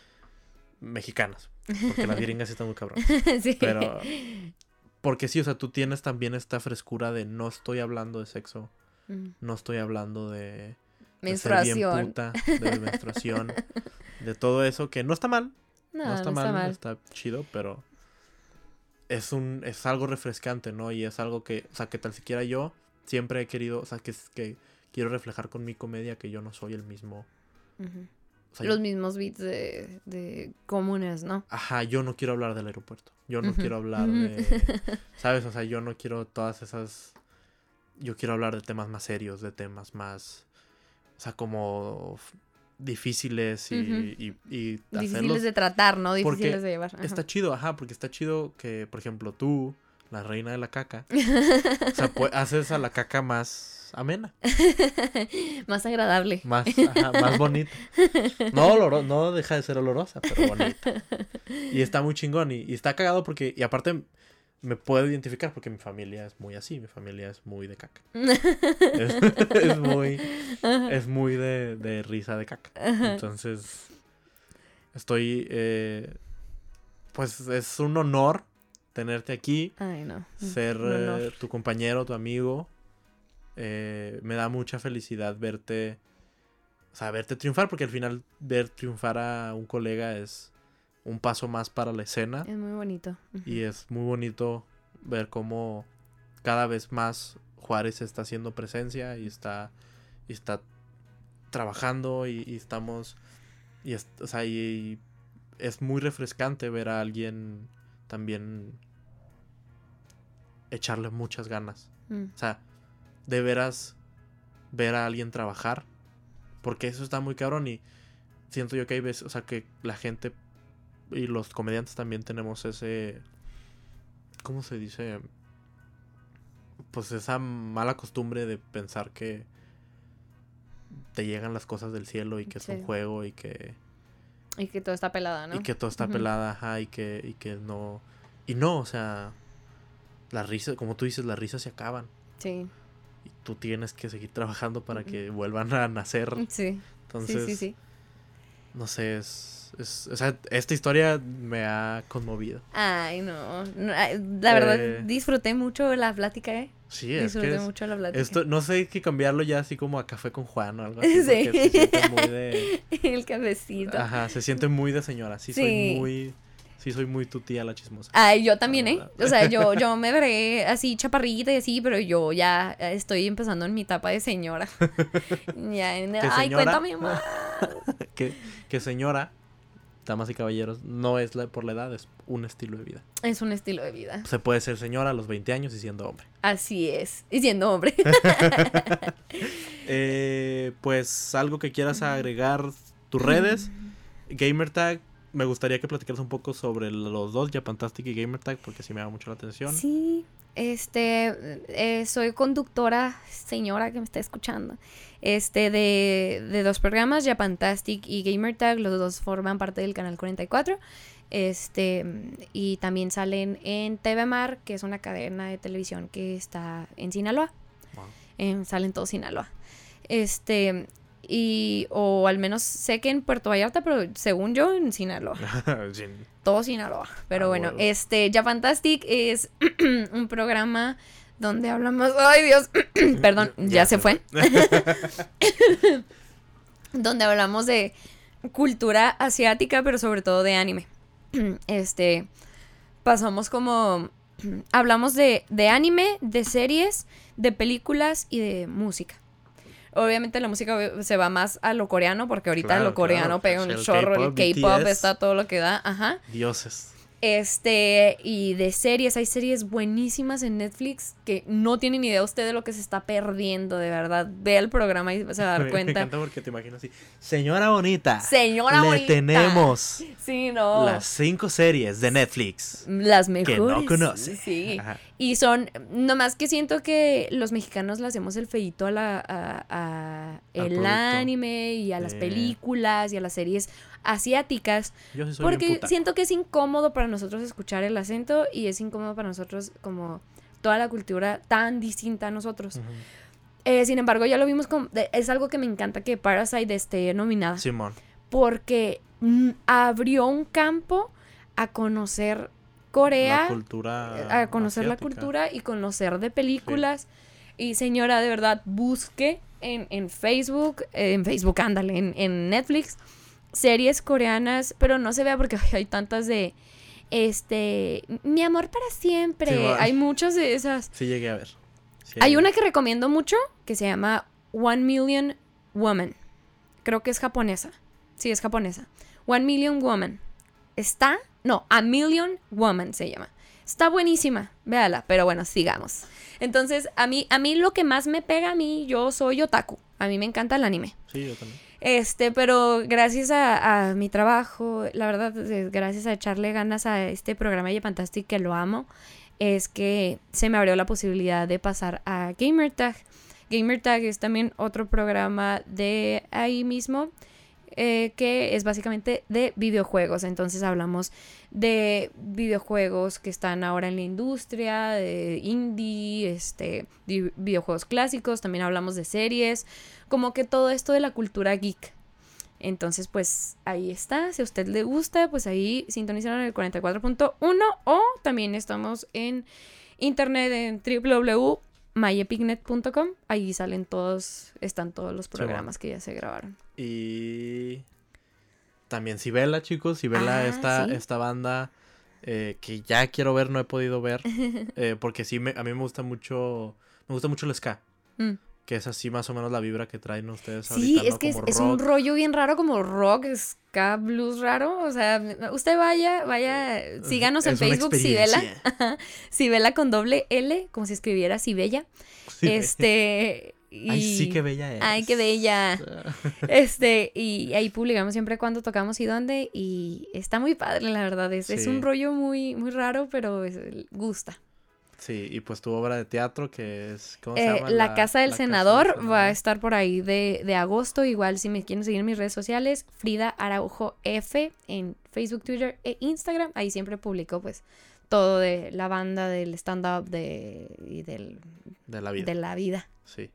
mexicanas. Porque las gringas están muy cabrón. sí. Pero porque sí, o sea, tú tienes también esta frescura de no estoy hablando de sexo, mm. no estoy hablando de menstruación, de, menstruación, de todo eso que no está mal, no, está, mal, está, chido, pero es un es algo refrescante, ¿no? Y es algo que, o sea, que tal siquiera yo siempre he querido, o sea, que, que quiero reflejar con mi comedia que yo no soy el mismo los mismos beats de, de, comunes, ¿no? Ajá, yo no quiero hablar del aeropuerto. Yo no quiero hablar de. ¿Sabes? O sea, yo no quiero todas esas. Yo quiero hablar de temas más serios, de temas más. O sea, como difíciles y, y, Difíciles de tratar, ¿no? Difíciles de llevar. Está chido, ajá, porque está chido que, por ejemplo, tú, la reina de la caca, o sea, haces a la caca más amena. más agradable. Más, más bonita. No, no deja de ser olorosa, pero bonita. Y está muy chingón y, está cagado porque, y aparte me puedo identificar porque mi familia es muy así, mi familia es muy de caca. es, muy, es muy de, risa de caca. Entonces, estoy, eh, pues es un honor tenerte aquí, Ay, no. ser eh, tu compañero, tu amigo. Eh, me da mucha felicidad verte, o sea, verte triunfar, porque al final ver triunfar a un colega es un paso más para la escena. Es muy bonito. Y es muy bonito ver cómo cada vez más Juárez está haciendo presencia y está, y está trabajando y, estamos, y es, o sea, y es muy refrescante ver a alguien también echarle muchas ganas. Mm. O sea, de veras ver a alguien trabajar. Porque eso está muy cabrón y siento yo que hay veces, o sea, que la gente y los comediantes también tenemos ese, ¿cómo se dice? Pues esa mala costumbre de pensar que te llegan las cosas del cielo y que es un juego y que... Y que todo está pelada, ¿no? Y que todo está pelada, ajá, y que, y que no... Y no, o sea, las risas, como tú dices, las risas se acaban. Sí y tú tienes que seguir trabajando para que vuelvan a nacer. Sí. Entonces, sí, sí, no sé, es, es, o sea, esta historia me ha conmovido. Ay, no, la verdad eh, disfruté mucho la plática, ¿eh? Sí, es disfruté mucho la plática. Esto, no sé, que cambiarlo ya así como a café con Juan o algo así. Sí. Se siente muy de... El cafecito. Ajá, se siente muy de señora, sí, soy muy Sí, soy muy tu tía la chismosa. Ay, yo también, ¿eh? O sea, yo, yo me veré así chaparrita y así, pero yo ya estoy empezando en mi etapa de señora. Ya, en- ¿Qué ay, señora? cuéntame más. que, que señora, damas y caballeros, no es la, por la edad, es un estilo de vida. Es un estilo de vida. Se puede ser señora a los 20 años y siendo hombre. Así es. Y siendo hombre. Eh, pues algo que quieras agregar, tus redes, Gamertag. Me gustaría que platicaras un poco sobre los dos, Japantastic y Gamertag, porque sí me llama mucho la atención. Sí, este, eh, soy conductora, señora que me está escuchando, este, de, de dos programas, Japantastic y Gamertag, los dos forman parte del canal 44, este, y también salen en TV Mar, que es una cadena de televisión que está en Sinaloa, Wow. en, salen todos Sinaloa, este, y, o al menos sé que en Puerto Vallarta, pero según yo, en Sinaloa Sí. todo Sinaloa. Pero Ah, bueno, este, Japantastic es un programa donde hablamos. ¡Ay, Dios! Perdón, ya, se fue. donde hablamos de cultura asiática, pero sobre todo de anime. Este. Pasamos como. Hablamos de, de anime, de series, de películas y de música. Obviamente la música se va más a lo coreano, porque ahorita Claro, lo coreano claro, pega un el chorro, el K-pop, está todo lo que da, ajá. Dioses. Este, y de series, hay series buenísimas en Netflix que no tienen idea usted de lo que se está perdiendo, de verdad. Ve el programa y se va a dar Me cuenta. encanta porque te imagino así. Señora bonita. Señora le bonita. tenemos Sí, no. las cinco series de Netflix. Las que mejores. no conoce. Sí. Ajá. Y son, nomás que siento que los mexicanos le hacemos el feito a la a, a el anime y a las películas y a las series asiáticas. Yo sí soy Porque siento que es incómodo para nosotros escuchar el acento y es incómodo para nosotros como toda la cultura tan distinta a nosotros. Eh, sin embargo, ya lo vimos con... Es algo que me encanta que Parasite esté nominada. Simón. Porque mm, abrió un campo a conocer Corea, La cultura. a conocer la cultura y conocer de películas. Y señora, de verdad, busque en, en Facebook, eh, en Facebook, ándale, en, en Netflix, series coreanas, pero no se vea porque ay, hay tantas de, este, mi amor para siempre. Sí, hay muchas de esas. Sí, llegué a ver. Sí, Hay una que recomiendo mucho que se llama One Million Woman. Creo que es japonesa. Sí, es japonesa. One Million Woman. Está, no, A Million Woman se llama. Está buenísima, véala, pero bueno, sigamos. Entonces, a mí, a mí lo que más me pega a mí, yo soy otaku. A mí me encanta el anime. Sí, yo también. Este, pero gracias a, a mi trabajo, la verdad, gracias a echarle ganas a este programa de Fantastic que lo amo, es que se me abrió la posibilidad de pasar a Gamertag. Gamertag es también otro programa de ahí mismo, eh, que es básicamente de videojuegos. Entonces hablamos de videojuegos que están ahora en la industria, de indie, este, videojuegos clásicos, también hablamos de series, como que todo esto de la cultura geek. Entonces, pues ahí está. Si a usted le gusta, pues ahí sintonizaron el 44.1 o también estamos en internet en www.myepicnet.com. Ahí salen todos, están todos los programas que ya se grabaron. Y también Sibela, chicos. Sibela, Ah, esta, sí. esta banda eh, que ya quiero ver, no he podido ver. eh, porque sí, me, a mí me gusta mucho. Me gusta mucho el ska. Mm. Que es así más o menos la vibra que traen ustedes Sí, ahorita, es que es, Como es un rollo bien raro como rock, ska, blues raro. O sea, usted vaya, vaya, síganos en Es Facebook, Sibela. Sibela con doble L, como si escribiera Sibella. Sí. Este. Y... Ay, sí, qué bella es. Ay, qué bella. Este, y ahí publicamos siempre cuando tocamos y dónde. Y está muy padre, la verdad. Es, es un rollo muy, muy raro, pero es- gusta. Sí, y pues tu obra de teatro que es. ¿Cómo se Eh, llama? la, Casa del La Senador va a estar por ahí de, de agosto. Igual, si me quieren seguir en mis redes sociales, Frida Araujo F en Facebook, Twitter e Instagram. Ahí siempre publico, pues, todo de la banda, del stand-up de, y del, De la vida. de la vida. Sí.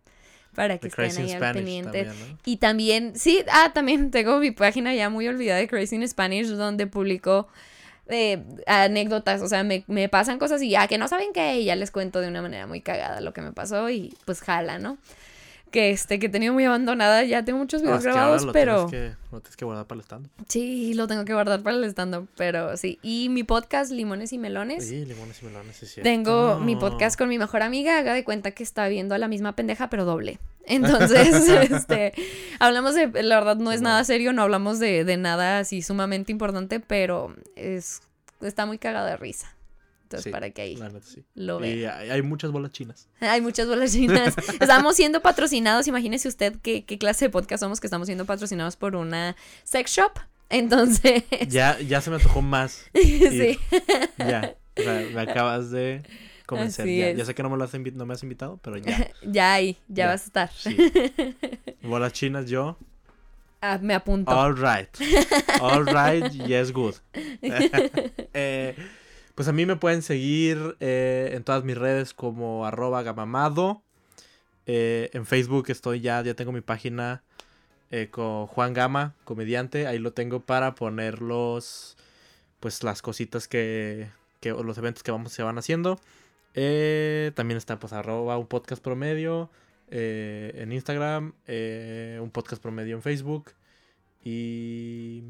Para que estén ahí al pendiente. también, ¿no? Y también, sí, ah, también tengo mi página ya muy olvidada de Crazy in Spanish, donde publico eh, anécdotas, o sea, me, me pasan cosas y ya que no saben qué, y ya les cuento de una manera muy cagada lo que me pasó y pues jala, ¿no? Que este, que he tenido muy abandonada. Ya tengo muchos No, videos es que ahora grabados, lo pero. Tienes que, lo tienes que guardar para el stand. Sí, lo tengo que guardar para el stand-up, pero sí. Y mi podcast, Limones y Melones. Sí, limones y melones, sí, sí. Tengo mi podcast con mi mejor amiga, haga de cuenta que está viendo a la misma pendeja, pero doble. Entonces, este, hablamos de, la verdad no es nada serio, no hablamos de, de nada así sumamente importante, pero es, está muy cagada de risa. Sí, para que ahí La neta, sí. lo vean. Y hay, hay muchas bolas chinas. Hay muchas bolas chinas. Estamos siendo patrocinados. Imagínese usted qué, qué clase de podcast somos que estamos siendo patrocinados por una sex shop. Entonces, Ya, ya se me antojó más. sí. Ya. O sea, me acabas de convencer. Ya, sé que no me, lo has invi- no me has invitado, pero ya. Ya ahí, ya, Ya. vas a estar. Sí. Bolas chinas, yo. Ah, me apunto. All right. All right, yes, good. Eh, pues a mí me pueden seguir eh, en todas mis redes como arroba gamamado. Eh, en Facebook estoy ya, ya tengo mi página eh, con Juan Gama, comediante. Ahí lo tengo para poner los, pues las cositas que, que los eventos que vamos se van haciendo. También está pues arroba un podcast promedio en Instagram, un podcast promedio en Facebook. Y...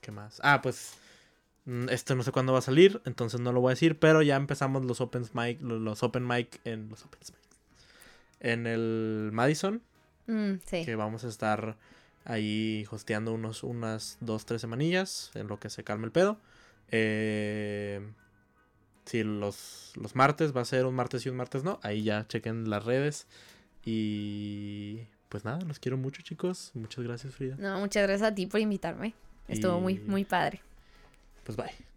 ¿Qué más? Ah, pues... mm, Este no sé cuándo va a salir, entonces no lo voy a decir, pero ya empezamos los open mic, lo- los open mic en los open mic. En el Madison, Mm, sí. que vamos a estar ahí hosteando unos, unas dos, tres semanillas en lo que se calme el pedo. Eh, sí, los, los martes va a ser un martes y un martes no. Ahí ya chequen las redes. Y pues nada, los quiero mucho chicos. Muchas gracias Frida. No, muchas gracias a ti por invitarme. Estuvo muy, muy padre. Pues bye.